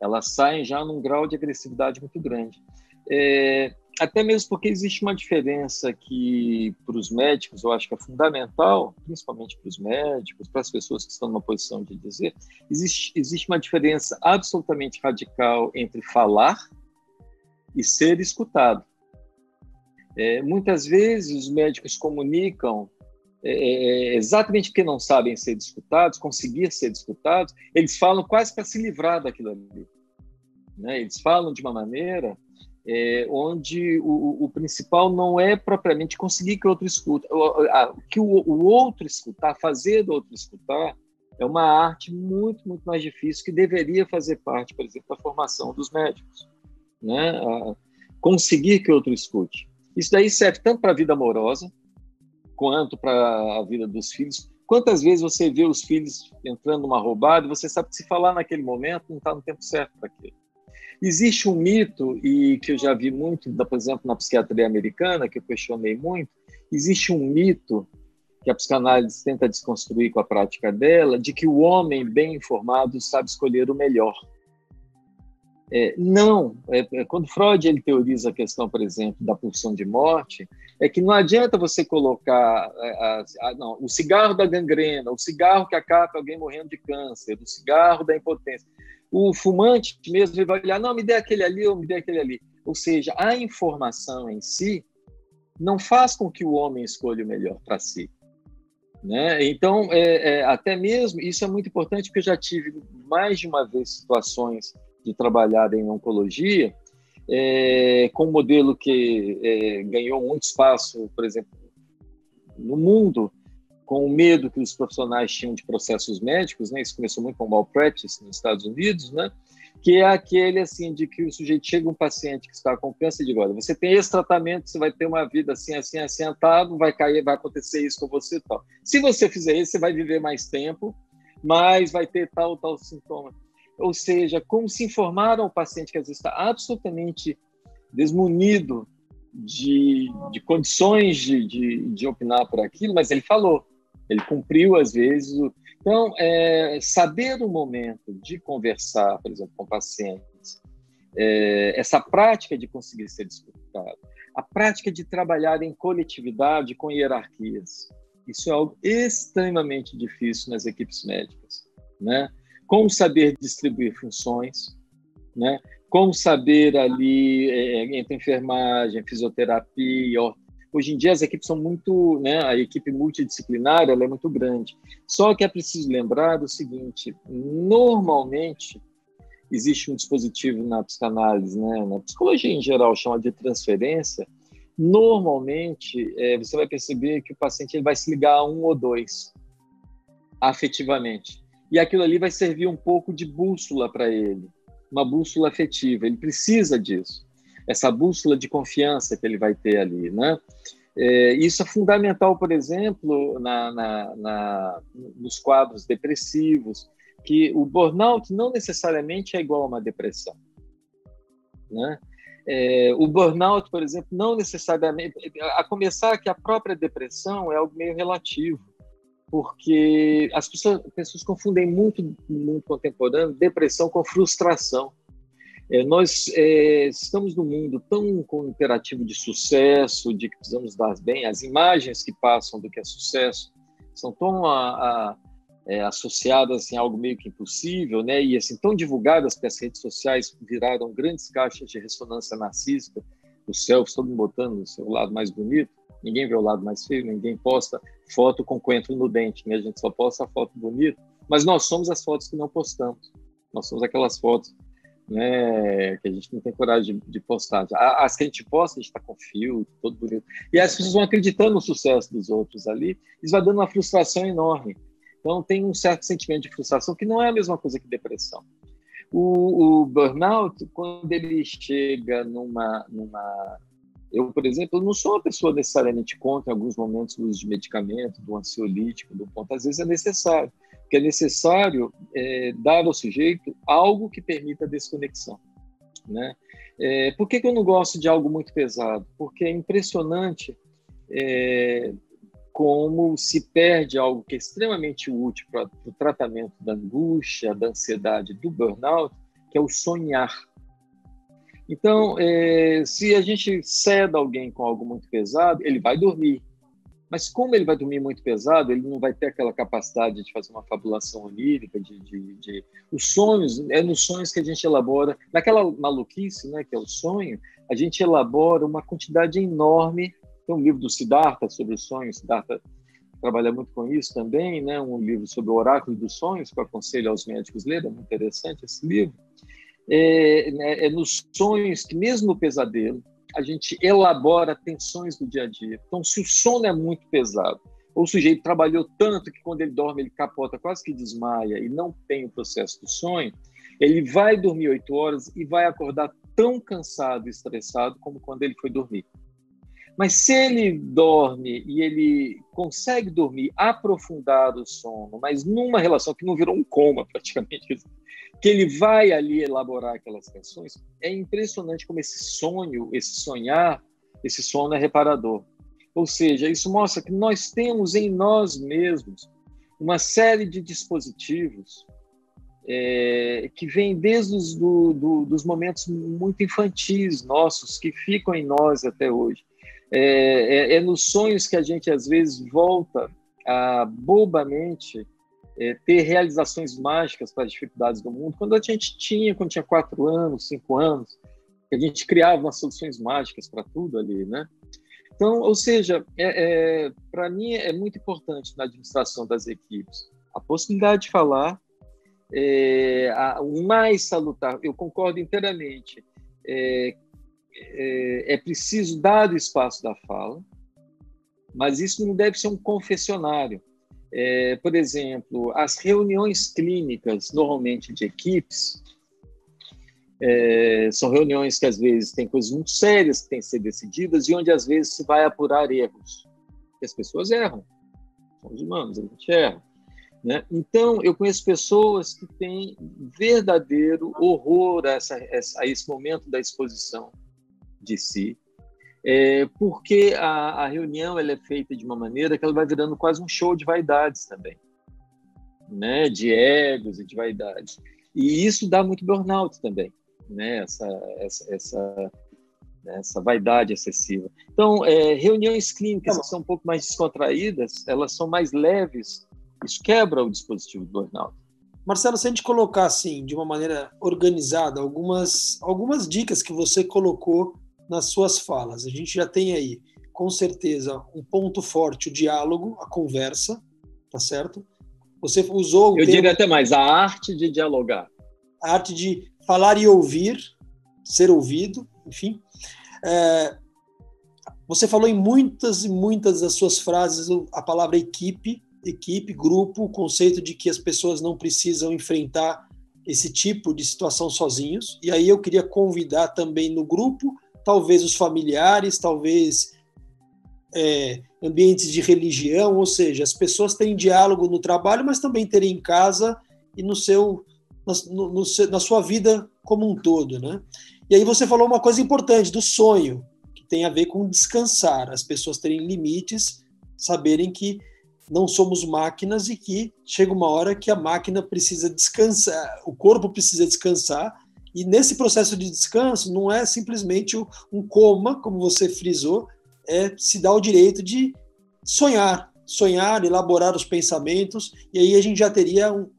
Elas saem já num grau de agressividade muito grande. É, até mesmo porque existe uma diferença que, para os médicos, eu acho que é fundamental, principalmente para os médicos, para as pessoas que estão numa posição de dizer, existe, existe uma diferença absolutamente radical entre falar e ser escutado. É, muitas vezes os médicos comunicam é, é, é, exatamente porque não sabem ser discutados, conseguir ser discutados, eles falam quase para se livrar daquilo ali. Né? Eles falam de uma maneira é, onde o, o, principal não é propriamente conseguir que o outro escuta, que o, o outro escutar, fazer do outro escutar, é uma arte muito, muito mais difícil que deveria fazer parte, por exemplo, da formação dos médicos. Né? Conseguir que outro escute. Isso daí serve tanto para a vida amorosa, quanto para a vida dos filhos. Quantas vezes você vê os filhos entrando numa roubada e você sabe que se falar naquele momento não está no tempo certo para aquilo. Existe um mito, e que eu já vi muito, por exemplo, na psiquiatria americana, que eu questionei muito, existe um mito que a psicanálise tenta desconstruir com a prática dela, de que o homem bem informado sabe escolher o melhor. É, não, é, é, quando Freud ele teoriza a questão, por exemplo, da pulsão de morte, é que não adianta você colocar é, a, a, não, o cigarro da gangrena, o cigarro que acaba alguém morrendo de câncer, o cigarro da impotência. O fumante mesmo vai olhar, não, me dê aquele ali ou me dê aquele ali. Ou seja, a informação em si não faz com que o homem escolha o melhor para si. Né? Então, é, é, até mesmo, isso é muito importante, porque eu já tive mais de uma vez situações de trabalhar em oncologia, é, com um modelo que é, ganhou muito espaço, por exemplo, no mundo, com o medo que os profissionais tinham de processos médicos, né? Isso começou muito com malpractice nos Estados Unidos, né? Que é aquele assim de que o sujeito chega um paciente que está com câncer de olha, você tem esse tratamento, você vai ter uma vida assim, assim, assentado, vai cair, vai acontecer isso com você, tal. Se você fizer isso, você vai viver mais tempo, mas vai ter tal tal sintoma. Ou seja, como se informar ao paciente que às vezes está absolutamente desmunido de, de condições de, de, de opinar por aquilo, mas ele falou ele cumpriu às vezes. O... Então, é, saber o momento de conversar, por exemplo, com pacientes, é, essa prática de conseguir ser escutado, a prática de trabalhar em coletividade com hierarquias, isso é algo extremamente difícil nas equipes médicas, né? Como saber distribuir funções, né? Como saber ali é, entre enfermagem, fisioterapia, Hoje em dia as equipes são muito, né, a equipe multidisciplinar ela é muito grande. Só que é preciso lembrar do seguinte: normalmente existe um dispositivo na psicanálise, né, na psicologia em geral chama de transferência. Normalmente é, você vai perceber que o paciente ele vai se ligar a um ou dois afetivamente e aquilo ali vai servir um pouco de bússola para ele, uma bússola afetiva. Ele precisa disso essa bússola de confiança que ele vai ter ali, né? É, isso é fundamental, por exemplo, na, na, na, nos quadros depressivos, que o burnout não necessariamente é igual a uma depressão, né? É, o burnout, por exemplo, não necessariamente, a começar que a própria depressão é algo meio relativo, porque as pessoas, pessoas confundem muito mundo contemporâneo depressão com frustração. É, nós é, estamos num mundo tão com imperativo de sucesso, de que precisamos dar bem, as imagens que passam do que é sucesso são tão a, a, é, associadas assim, a algo meio que impossível, né? e assim tão divulgadas que as redes sociais viraram grandes caixas de ressonância narcísica, os selfies, todo mundo botando o seu lado mais bonito, ninguém vê o lado mais feio, ninguém posta foto com coentro no dente, né? a gente só posta a foto bonita, mas nós somos as fotos que não postamos, nós somos aquelas fotos né, que a gente não tem coragem de, de postar. As que a gente posta, a gente está com filtro, todo bonito. E as pessoas vão acreditando no sucesso dos outros ali, isso vai dando uma frustração enorme. Então, tem um certo sentimento de frustração que não é a mesma coisa que depressão. O, o burnout, quando ele chega numa, numa. Eu, por exemplo, não sou uma pessoa necessariamente contra, alguns momentos, o uso de medicamento, do ansiolítico, do ponto. Às vezes é necessário que é necessário é, dar ao sujeito algo que permita desconexão. Né? É, por que, que, eu não gosto de algo muito pesado? Porque é impressionante é, como se perde algo que é extremamente útil para o tratamento da angústia, da ansiedade, do burnout, que é o sonhar. Então, é, se a gente ceda alguém com algo muito pesado, ele vai dormir, mas como ele vai dormir muito pesado, ele não vai ter aquela capacidade de fazer uma fabulação onírica, de, de, de... os sonhos, é nos sonhos que a gente elabora, naquela maluquice, né, que é o sonho, a gente elabora uma quantidade enorme. Tem um livro do Siddhartha sobre os sonhos, Siddhartha trabalha muito com isso também, né, um livro sobre o oráculo dos sonhos, que eu aconselho aos médicos lerem, é muito interessante esse livro. É, é, é nos sonhos que, mesmo no pesadelo, a gente elabora tensões do dia a dia. Então, se o sono é muito pesado, ou o sujeito trabalhou tanto que quando ele dorme ele capota, quase que desmaia e não tem o processo do sonho, ele vai dormir oito horas e vai acordar tão cansado e estressado como quando ele foi dormir. Mas se ele dorme e ele consegue dormir, aprofundar o sono, mas numa relação que não virou um coma praticamente, que ele vai ali elaborar aquelas canções, é impressionante como esse sonho, esse sonhar, esse sono é reparador. Ou seja, isso mostra que nós temos em nós mesmos uma série de dispositivos é, que vêm desde os do, do, dos momentos muito infantis nossos, que ficam em nós até hoje. É, é, é nos sonhos que a gente às vezes volta a bobamente é, ter realizações mágicas para as dificuldades do mundo. Quando a gente tinha, quando tinha quatro anos, cinco anos, a gente criava umas soluções mágicas para tudo ali, né? Então, ou seja, é, é para mim é muito importante na administração das equipes a possibilidade de falar, é, a, o mais salutar, eu concordo inteiramente, é, é, é preciso dar o espaço da fala, mas isso não deve ser um confessionário É, por exemplo, as reuniões clínicas, normalmente de equipes, é, são reuniões que às vezes tem coisas muito sérias que têm que ser decididas e onde às vezes se vai apurar erros. Porque as pessoas erram. Somos humanos, a gente erra. Né? Então, eu conheço pessoas que têm verdadeiro horror a, essa, a esse momento da exposição de si, é, porque a, a, reunião ela é feita de uma maneira que ela vai virando quase um show de vaidades também, né? de egos e de vaidades. E isso dá muito burnout também, né? essa, essa, essa, essa vaidade excessiva. Então, é, reuniões clínicas que são um pouco mais descontraídas, elas são mais leves, isso quebra o dispositivo do burnout. Marcelo, se a gente colocar assim, de uma maneira organizada, algumas, algumas dicas que você colocou nas suas falas. A gente já tem aí, com certeza, um ponto forte, o diálogo, a conversa, tá certo? Você usou Eu termo, digo até mais, a arte de dialogar. A arte de falar e ouvir, ser ouvido, enfim. É, você falou em muitas e muitas das suas frases a palavra equipe, equipe, grupo, o conceito de que as pessoas não precisam enfrentar esse tipo de situação sozinhos. E aí eu queria convidar também no grupo talvez os familiares, talvez é, ambientes de religião, ou seja, as pessoas têm diálogo no trabalho, mas também terem em casa e no seu, no, no, na sua vida como um todo, né? E aí você falou uma coisa importante do sonho, que tem a ver com descansar, as pessoas terem limites, saberem que não somos máquinas e que chega uma hora que a máquina precisa descansar, o corpo precisa descansar e nesse processo de descanso, não é simplesmente um coma, como você frisou, é se dar o direito de sonhar, sonhar, elaborar os pensamentos, e aí a gente já teria um,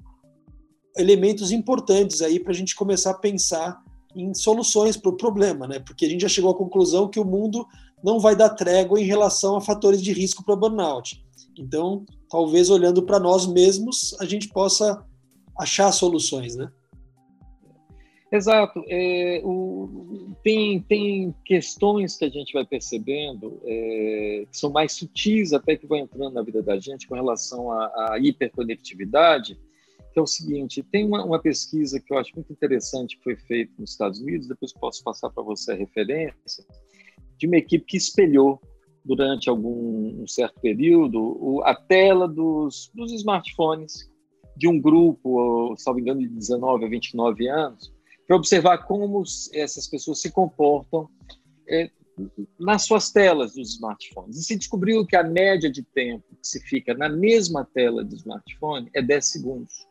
elementos importantes aí para a gente começar a pensar em soluções para o problema, né? Porque a gente já chegou à conclusão que o mundo não vai dar trégua em relação a fatores de risco para burnout. Então, talvez olhando para nós mesmos, a gente possa achar soluções, né? Exato. É, o, tem, tem questões que a gente vai percebendo é, que são mais sutis até que vão entrando na vida da gente com relação à, à hiperconectividade, que é o seguinte, tem uma, uma, pesquisa que eu acho muito interessante que foi feita nos Estados Unidos, depois posso passar para você a referência, de uma equipe que espelhou durante algum um certo período o, a tela dos, dos smartphones de um grupo, salvo engano, de 19 a 29 anos, para observar como essas pessoas se comportam é, nas suas telas dos smartphones. E se descobriu que a média de tempo que se fica na mesma tela do smartphone é 10 segundos.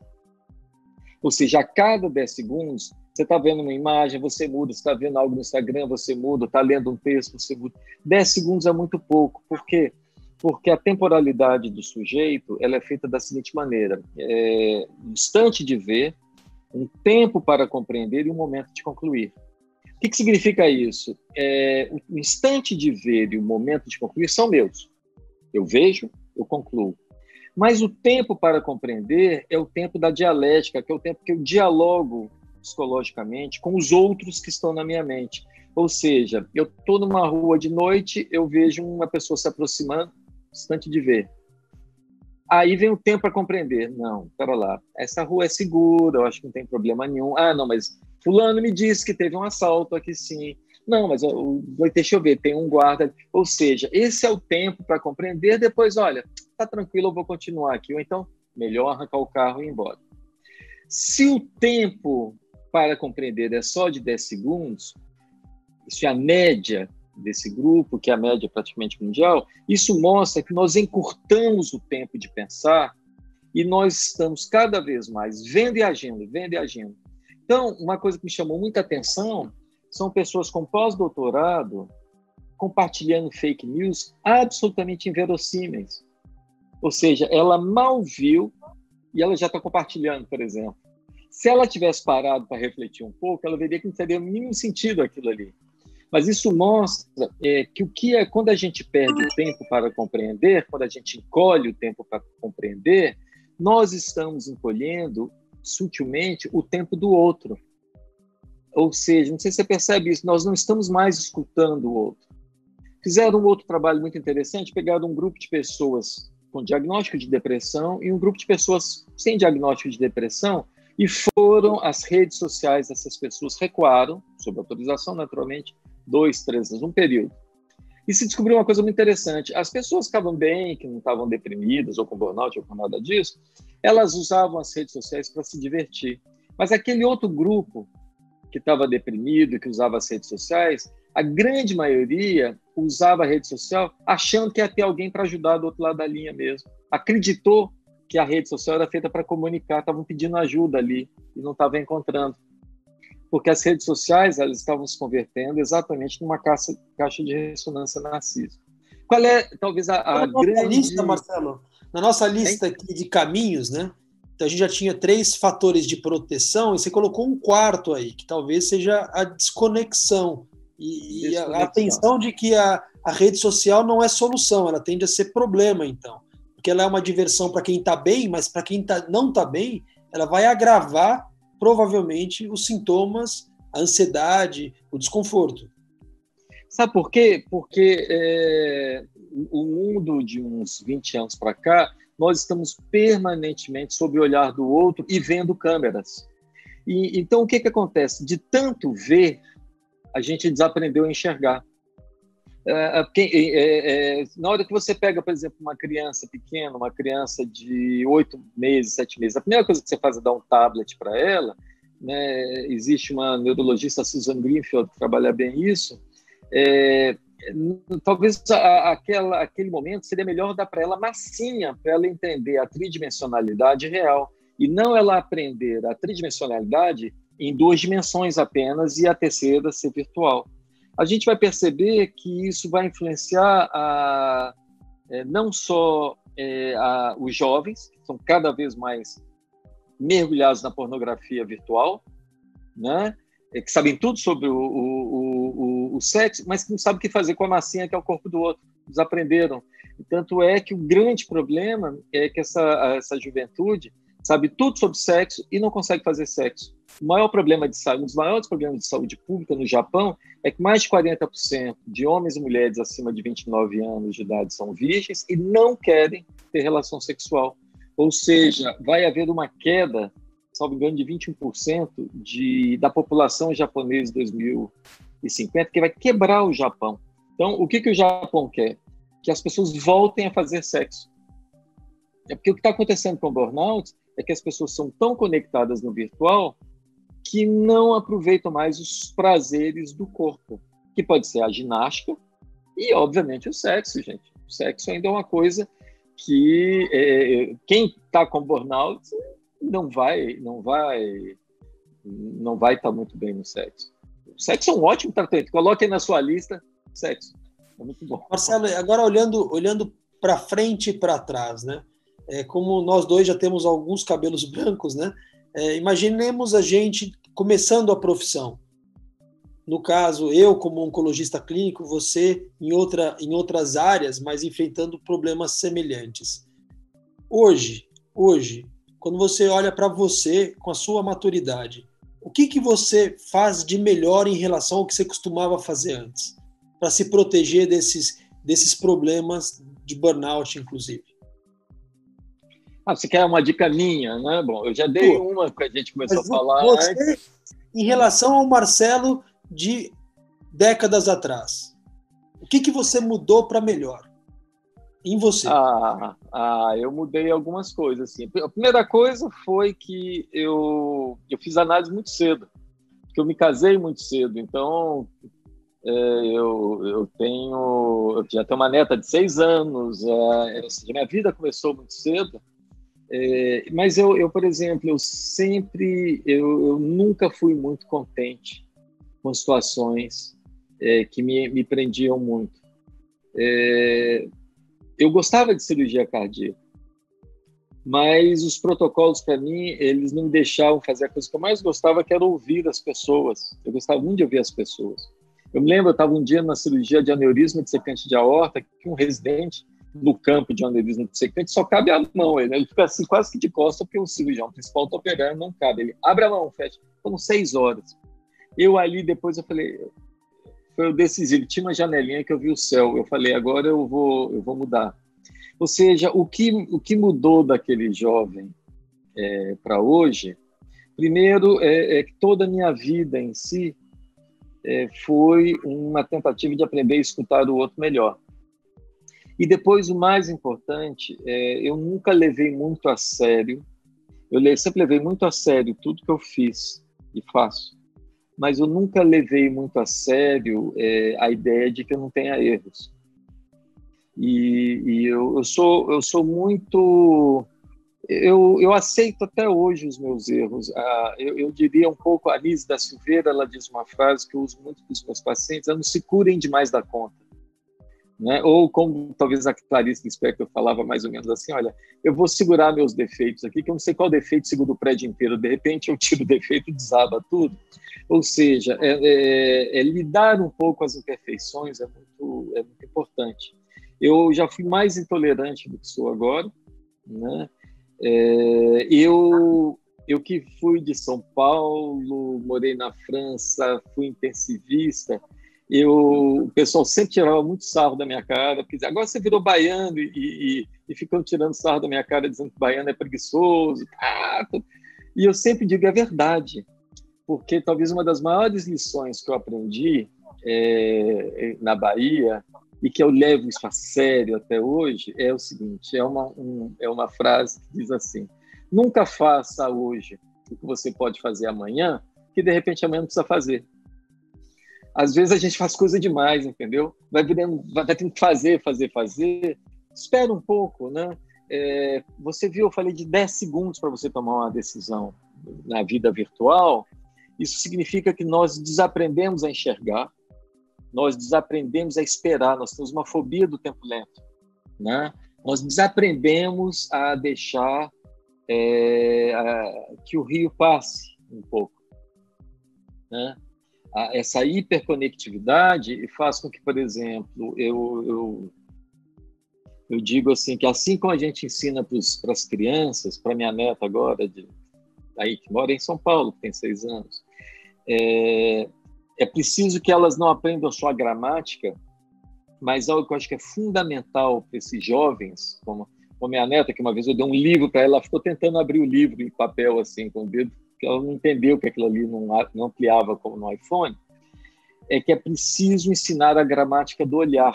Ou seja, a cada 10 segundos, você está vendo uma imagem, você muda, está vendo algo no Instagram, você muda, está lendo um texto, você muda. 10 segundos é muito pouco. Por quê? Porque a temporalidade do sujeito ela é feita da seguinte maneira: é, instante de ver, um tempo para compreender e um momento de concluir. O que, que significa isso? É, o instante de ver e o momento de concluir são meus. Eu vejo, eu concluo. Mas o tempo para compreender é o tempo da dialética, que é o tempo que eu dialogo psicologicamente com os outros que estão na minha mente. Ou seja, eu estou numa rua de noite, eu vejo uma pessoa se aproximando, instante de ver. Aí vem o tempo para compreender. Não, pera lá, essa rua é segura, eu acho que não tem problema nenhum. Ah, não, mas fulano me disse que teve um assalto aqui sim. Não, mas deixa eu ver, tem um guarda. Ou seja, esse é o tempo para compreender. Depois, olha, tá tranquilo, eu vou continuar aqui. Ou então, melhor arrancar o carro e ir embora. Se o tempo para compreender é só de 10 segundos, isso é a média desse grupo, que é a média praticamente mundial, isso mostra que nós encurtamos o tempo de pensar e nós estamos cada vez mais vendo e agindo, vendo e agindo. Então, uma coisa que me chamou muita atenção são pessoas com pós-doutorado compartilhando fake news absolutamente inverossímeis. Ou seja, ela mal viu e ela já está compartilhando, por exemplo. Se ela tivesse parado para refletir um pouco, ela veria que não teria o mínimo sentido aquilo ali. Mas isso mostra é, que o que é quando a gente perde o tempo para compreender, quando a gente encolhe o tempo para compreender, nós estamos encolhendo sutilmente o tempo do outro. Ou seja, não sei se você percebe isso, nós não estamos mais escutando o outro. Fizeram um outro trabalho muito interessante, pegaram um grupo de pessoas com diagnóstico de depressão e um grupo de pessoas sem diagnóstico de depressão, e foram as redes sociais dessas pessoas recuaram, sob autorização naturalmente, dois, três anos, um período. E se descobriu uma coisa muito interessante: as pessoas que estavam bem, que não estavam deprimidas ou com burnout ou com nada disso, elas usavam as redes sociais para se divertir. Mas aquele outro grupo que estava deprimido, que usava as redes sociais, a grande maioria usava a rede social achando que ia ter alguém para ajudar do outro lado da linha mesmo. Acreditou que a rede social era feita para comunicar, estavam pedindo ajuda ali e não estavam encontrando. Porque as redes sociais elas estavam se convertendo exatamente numa caixa, caixa de ressonância narcísica. Qual é, talvez, a, a na grande... lista, Marcelo, na nossa lista aqui de caminhos, né? Então, a gente já tinha três fatores de proteção e você colocou um quarto aí, que talvez seja a desconexão. E, e a atenção de que a, a rede social não é solução, ela tende a ser problema, então. Porque ela é uma diversão para quem está bem, mas para quem tá, não está bem, ela vai agravar, provavelmente, os sintomas, a ansiedade, o desconforto. Sabe por quê? Porque é, o mundo de uns 20 anos para cá, nós estamos permanentemente sob o olhar do outro e vendo câmeras. E, então, o que, que acontece? De tanto ver, a gente desaprendeu a enxergar. É, é, é, na hora que você pega, por exemplo, uma criança pequena, uma criança de oito meses, sete meses, a primeira coisa que você faz é dar um tablet para ela. Né? Existe uma neurologista, Susan Greenfield, que trabalha bem isso. É, talvez a, aquela, aquele momento seria melhor dar para ela massinha, para ela entender a tridimensionalidade real, e não ela aprender a tridimensionalidade em duas dimensões apenas e a terceira ser virtual. A gente vai perceber que isso vai influenciar a, é, não só é, a, os jovens, que são cada vez mais mergulhados na pornografia virtual, né? É, que sabem tudo sobre o, o, o, o, sexo, mas que não sabem o que fazer com a massinha que é o corpo do outro. Desaprenderam. Tanto é que o grande problema é que essa, essa juventude sabe tudo sobre sexo e não consegue fazer sexo. O maior problema de saúde, um dos maiores problemas de saúde pública no Japão é que mais de 40% de homens e mulheres acima de 29 anos de idade são virgens e não querem ter relação sexual. Ou seja, vai haver uma queda salvo engano, de 21% de, da população japonesa em 2050, que vai quebrar o Japão. Então, o que, que o Japão quer? Que as pessoas voltem a fazer sexo. É porque o que está acontecendo com o burnout é que as pessoas são tão conectadas no virtual que não aproveitam mais os prazeres do corpo, que pode ser a ginástica e, obviamente, o sexo, gente. O sexo ainda é uma coisa que é, quem está com burnout não vai, não vai, não vai estar muito bem no sexo. O sexo é um ótimo tratamento. Coloquem na sua lista sexo. É muito bom. Marcelo, agora olhando, olhando para frente e para trás, né? É, como nós dois já temos alguns cabelos brancos, né? É, imaginemos a gente começando a profissão. No caso, eu como oncologista clínico, você em, outra, em outras áreas, mas enfrentando problemas semelhantes. Hoje, hoje, quando você olha para você com a sua maturidade, o que, que você faz de melhor em relação ao que você costumava fazer antes, para se proteger desses, desses problemas de burnout, inclusive? Ah, você quer uma dica minha, né? Bom, eu já dei Pô, uma que a gente começou a falar. Você, em relação ao Marcelo de décadas atrás, o que, que você mudou para melhor? em você? Ah, ah, eu mudei algumas coisas. Assim. A primeira coisa foi que eu, eu fiz análise muito cedo, que eu me casei muito cedo. Então, é, eu, eu tenho eu já tenho uma neta de seis anos. É, minha vida começou muito cedo. É, mas eu, eu, por exemplo, eu sempre, eu, eu nunca fui muito contente com situações é, que me, me prendiam muito. É, eu gostava de cirurgia cardíaca, mas os protocolos para mim eles não me deixavam fazer a coisa que eu mais gostava, que era ouvir as pessoas. Eu gostava muito de ouvir as pessoas. Eu me lembro, eu estava um dia na cirurgia de aneurisma de secante de aorta, que um residente no campo de aneurisma de secante só cabe a mão, ele, ele fica assim quase que de costas, porque o cirurgião principal está operando, não cabe. Ele abre a mão, fecha. Foram seis horas. Eu ali, depois eu falei, foi o decisivo. Tinha uma janelinha que eu vi o céu. Eu falei, agora eu vou, eu vou mudar. Ou seja, o que, o que mudou daquele jovem é, para hoje, primeiro é, é, que toda a minha vida em si é, foi uma tentativa de aprender a escutar o outro melhor. E depois, o mais importante, é, eu nunca levei muito a sério, eu sempre levei muito a sério tudo que eu fiz e faço, mas eu nunca levei muito a sério é, a ideia de que eu não tenha erros. E, e eu, eu, sou, eu sou muito. Eu, eu aceito até hoje os meus erros. Ah, eu, eu, diria um pouco, a Lise da Silveira, ela diz uma frase que eu uso muito para os meus pacientes: não se curem demais da conta. Né? Ou como talvez a Clarice Lispector falava mais ou menos assim, olha, eu vou segurar meus defeitos aqui, que eu não sei qual defeito segura o prédio inteiro, de repente eu tiro o defeito e desaba tudo. Ou seja, é, é, é lidar um pouco com as imperfeições é muito, é muito importante. Eu já fui mais intolerante do que sou agora, né? É, eu eu que fui de São Paulo, morei na França, fui intensivista, eu, o pessoal sempre tirava muito sarro da minha cara, porque agora você virou baiano e, e, e ficam tirando sarro da minha cara dizendo que baiano é preguiçoso. Ah, e eu sempre digo é verdade, porque talvez uma das maiores lições que eu aprendi é, na Bahia e que eu levo isso a sério até hoje é o seguinte: é uma, um, é uma frase que diz assim: nunca faça hoje o que você pode fazer amanhã, que de repente amanhã não precisa fazer. Às vezes a gente faz coisa demais, entendeu? Vai, virando, vai, vai tendo que fazer, fazer, fazer. Espera um pouco, né? É, você viu, eu falei de 10 segundos para você tomar uma decisão na vida virtual. Isso significa que nós desaprendemos a enxergar, nós desaprendemos a esperar, nós temos uma fobia do tempo lento, né? Nós desaprendemos a deixar é, a, que o rio passe um pouco, né? Essa hiperconectividade faz com que, por exemplo, eu, eu, eu digo assim que assim como a gente ensina para as crianças, para minha neta agora, de, aí que mora em São Paulo, que tem seis anos, é, é preciso que elas não aprendam só a gramática, mas algo que eu acho que é fundamental para esses jovens, como, como minha neta, que uma vez eu dei um livro para ela, ela ficou tentando abrir o livro em papel assim com o dedo que ela não entendeu que aquilo ali não, não ampliava como no iPhone, é que é preciso ensinar a gramática do olhar,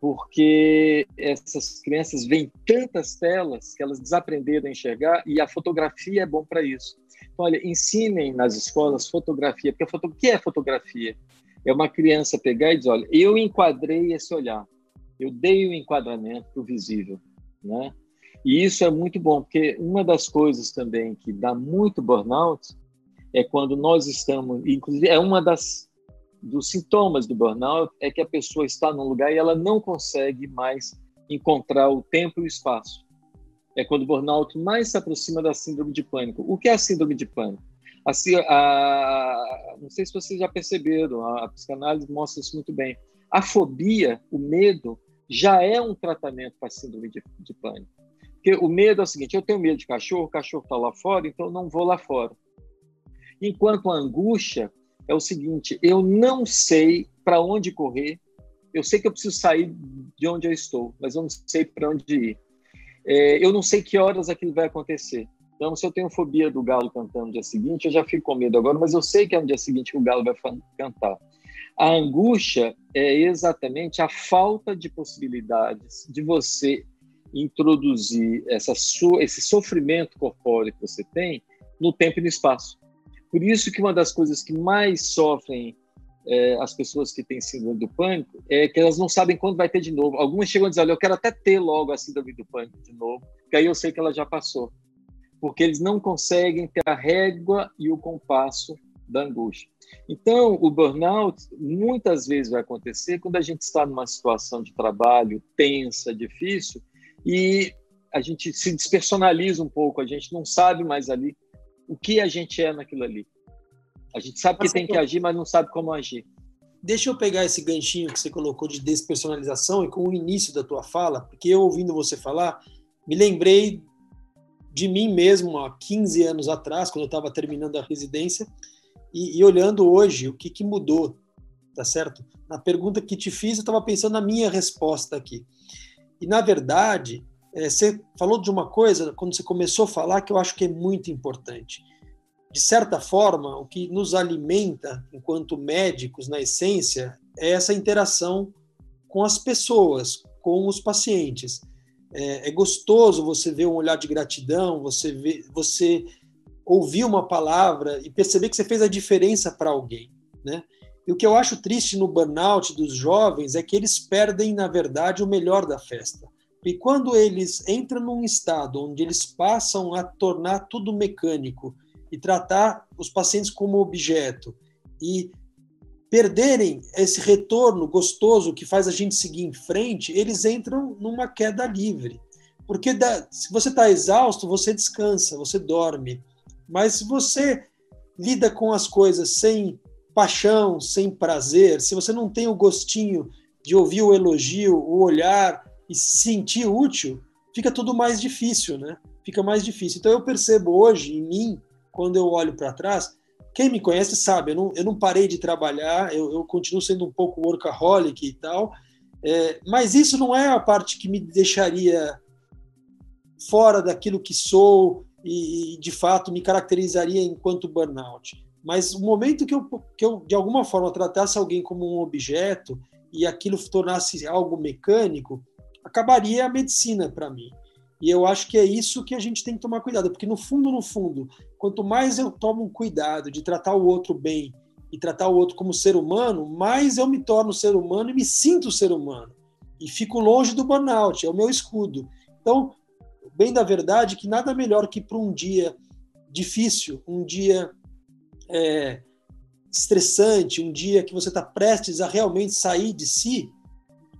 porque essas crianças veem tantas telas que elas desaprenderam a enxergar e a fotografia é bom para isso. Então, olha, ensinem nas escolas fotografia, porque foto... o que é fotografia? É uma criança pegar e dizer, olha, eu enquadrei esse olhar, eu dei o enquadramento para o visível, né? E isso é muito bom, porque uma das coisas também que dá muito burnout é quando nós estamos, inclusive é uma das dos sintomas do burnout é que a pessoa está num lugar e ela não consegue mais encontrar o tempo e o espaço. É quando o burnout mais se aproxima da síndrome de pânico. O que é a síndrome de pânico? Assim, a, não sei se vocês já perceberam, a, a psicanálise mostra isso muito bem. A fobia, o medo, já é um tratamento para a síndrome de, de pânico. Porque o medo é o seguinte: eu tenho medo de cachorro, o cachorro está lá fora, então eu não vou lá fora. Enquanto a angústia é o seguinte: eu não sei para onde correr, eu sei que eu preciso sair de onde eu estou, mas eu não sei para onde ir. É, eu não sei que horas aquilo vai acontecer. Então, se eu tenho fobia do galo cantando no dia seguinte, eu já fico com medo agora, mas eu sei que é no dia seguinte que o galo vai cantar. A angústia é exatamente a falta de possibilidades de você introduzir essa sua, esse sofrimento corpóreo que você tem no tempo e no espaço. Por isso que uma das coisas que mais sofrem é, as pessoas que têm síndrome do pânico é que elas não sabem quando vai ter de novo. Algumas chegam a dizer, olha, eu quero até ter logo a síndrome do pânico de novo, que aí eu sei que ela já passou. Porque eles não conseguem ter a régua e o compasso da angústia. Então, o burnout muitas vezes vai acontecer quando a gente está numa situação de trabalho tensa, difícil, e a gente se despersonaliza um pouco, a gente não sabe mais ali o que a gente é naquilo ali. A gente sabe que tem que agir, mas não sabe como agir. Deixa eu pegar esse ganchinho que você colocou de despersonalização e com o início da tua fala, porque eu ouvindo você falar, me lembrei de mim mesmo há 15 anos atrás, quando eu estava terminando a residência, e, e, olhando hoje o que, que mudou, tá certo? Na pergunta que te fiz, eu estava pensando na minha resposta aqui. E, na verdade, é, você falou de uma coisa, quando você começou a falar, que eu acho que é muito importante. De certa forma, o que nos alimenta, enquanto médicos, na essência, é essa interação com as pessoas, com os pacientes. É, é gostoso você ver um olhar de gratidão, você, ver, você ouvir uma palavra e perceber que você fez a diferença para alguém. Né? E o que eu acho triste no burnout dos jovens é que eles perdem, na verdade, o melhor da festa. E quando eles entram num estado onde eles passam a tornar tudo mecânico e tratar os pacientes como objeto e perderem esse retorno gostoso que faz a gente seguir em frente, eles entram numa queda livre. Porque da, se você está exausto, você descansa, você dorme. Mas se você lida com as coisas sem paixão, sem prazer, se você não tem o gostinho de ouvir o elogio, o olhar, e se sentir útil, fica tudo mais difícil, né? Fica mais difícil. Então eu percebo hoje em mim, quando eu olho para trás, quem me conhece sabe, eu não, eu não parei de trabalhar, eu, eu continuo sendo um pouco workaholic e tal, é, mas isso não é a parte que me deixaria fora daquilo que sou e, e de fato me caracterizaria enquanto burnout. Mas o momento que eu, que eu, de alguma forma, tratasse alguém como um objeto e aquilo tornasse algo mecânico, acabaria a medicina para mim. E eu acho que é isso que a gente tem que tomar cuidado, porque no fundo, no fundo, quanto mais eu tomo cuidado de tratar o outro bem e tratar o outro como ser humano, mais eu me torno ser humano e me sinto ser humano. E fico longe do burnout, é o meu escudo. Então, bem da verdade, que nada melhor que para um dia difícil, um dia é, estressante, um dia que você está prestes a realmente sair de si,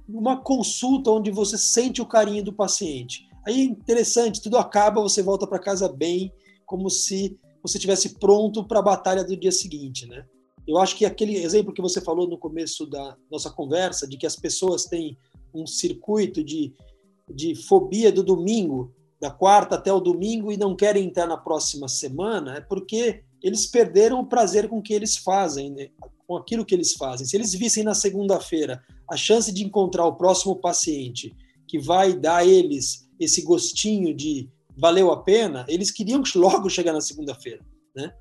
uma consulta onde você sente o carinho do paciente. Aí é interessante, tudo acaba, você volta para casa bem, como se você tivesse pronto para a batalha do dia seguinte, né? Eu acho que aquele exemplo que você falou no começo da nossa conversa, de que as pessoas têm um circuito de, de fobia do domingo, da quarta até o domingo, e não querem entrar na próxima semana, é porque eles perderam o prazer com que eles fazem, né? com aquilo que eles fazem. Se eles vissem na segunda-feira a chance de encontrar o próximo paciente que vai dar a eles esse gostinho de valeu a pena, eles queriam logo chegar na segunda-feira, né?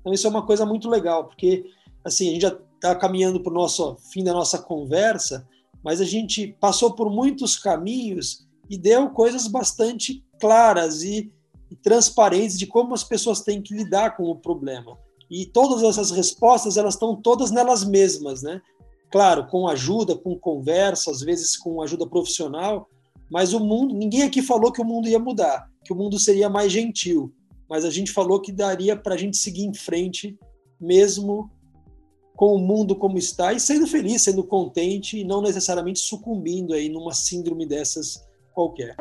Então isso é uma coisa muito legal, porque assim a gente já está caminhando para o nosso fim da nossa conversa, mas a gente passou por muitos caminhos e deu coisas bastante claras e, e transparentes de como as pessoas têm que lidar com o problema. E todas essas respostas, elas estão todas nelas mesmas, né? Claro, com ajuda, com conversa, às vezes com ajuda profissional, mas o mundo, ninguém aqui falou que o mundo ia mudar, que o mundo seria mais gentil, mas a gente falou que daria para a gente seguir em frente, mesmo com o mundo como está e sendo feliz, sendo contente e não necessariamente sucumbindo aí numa síndrome dessas qualquer.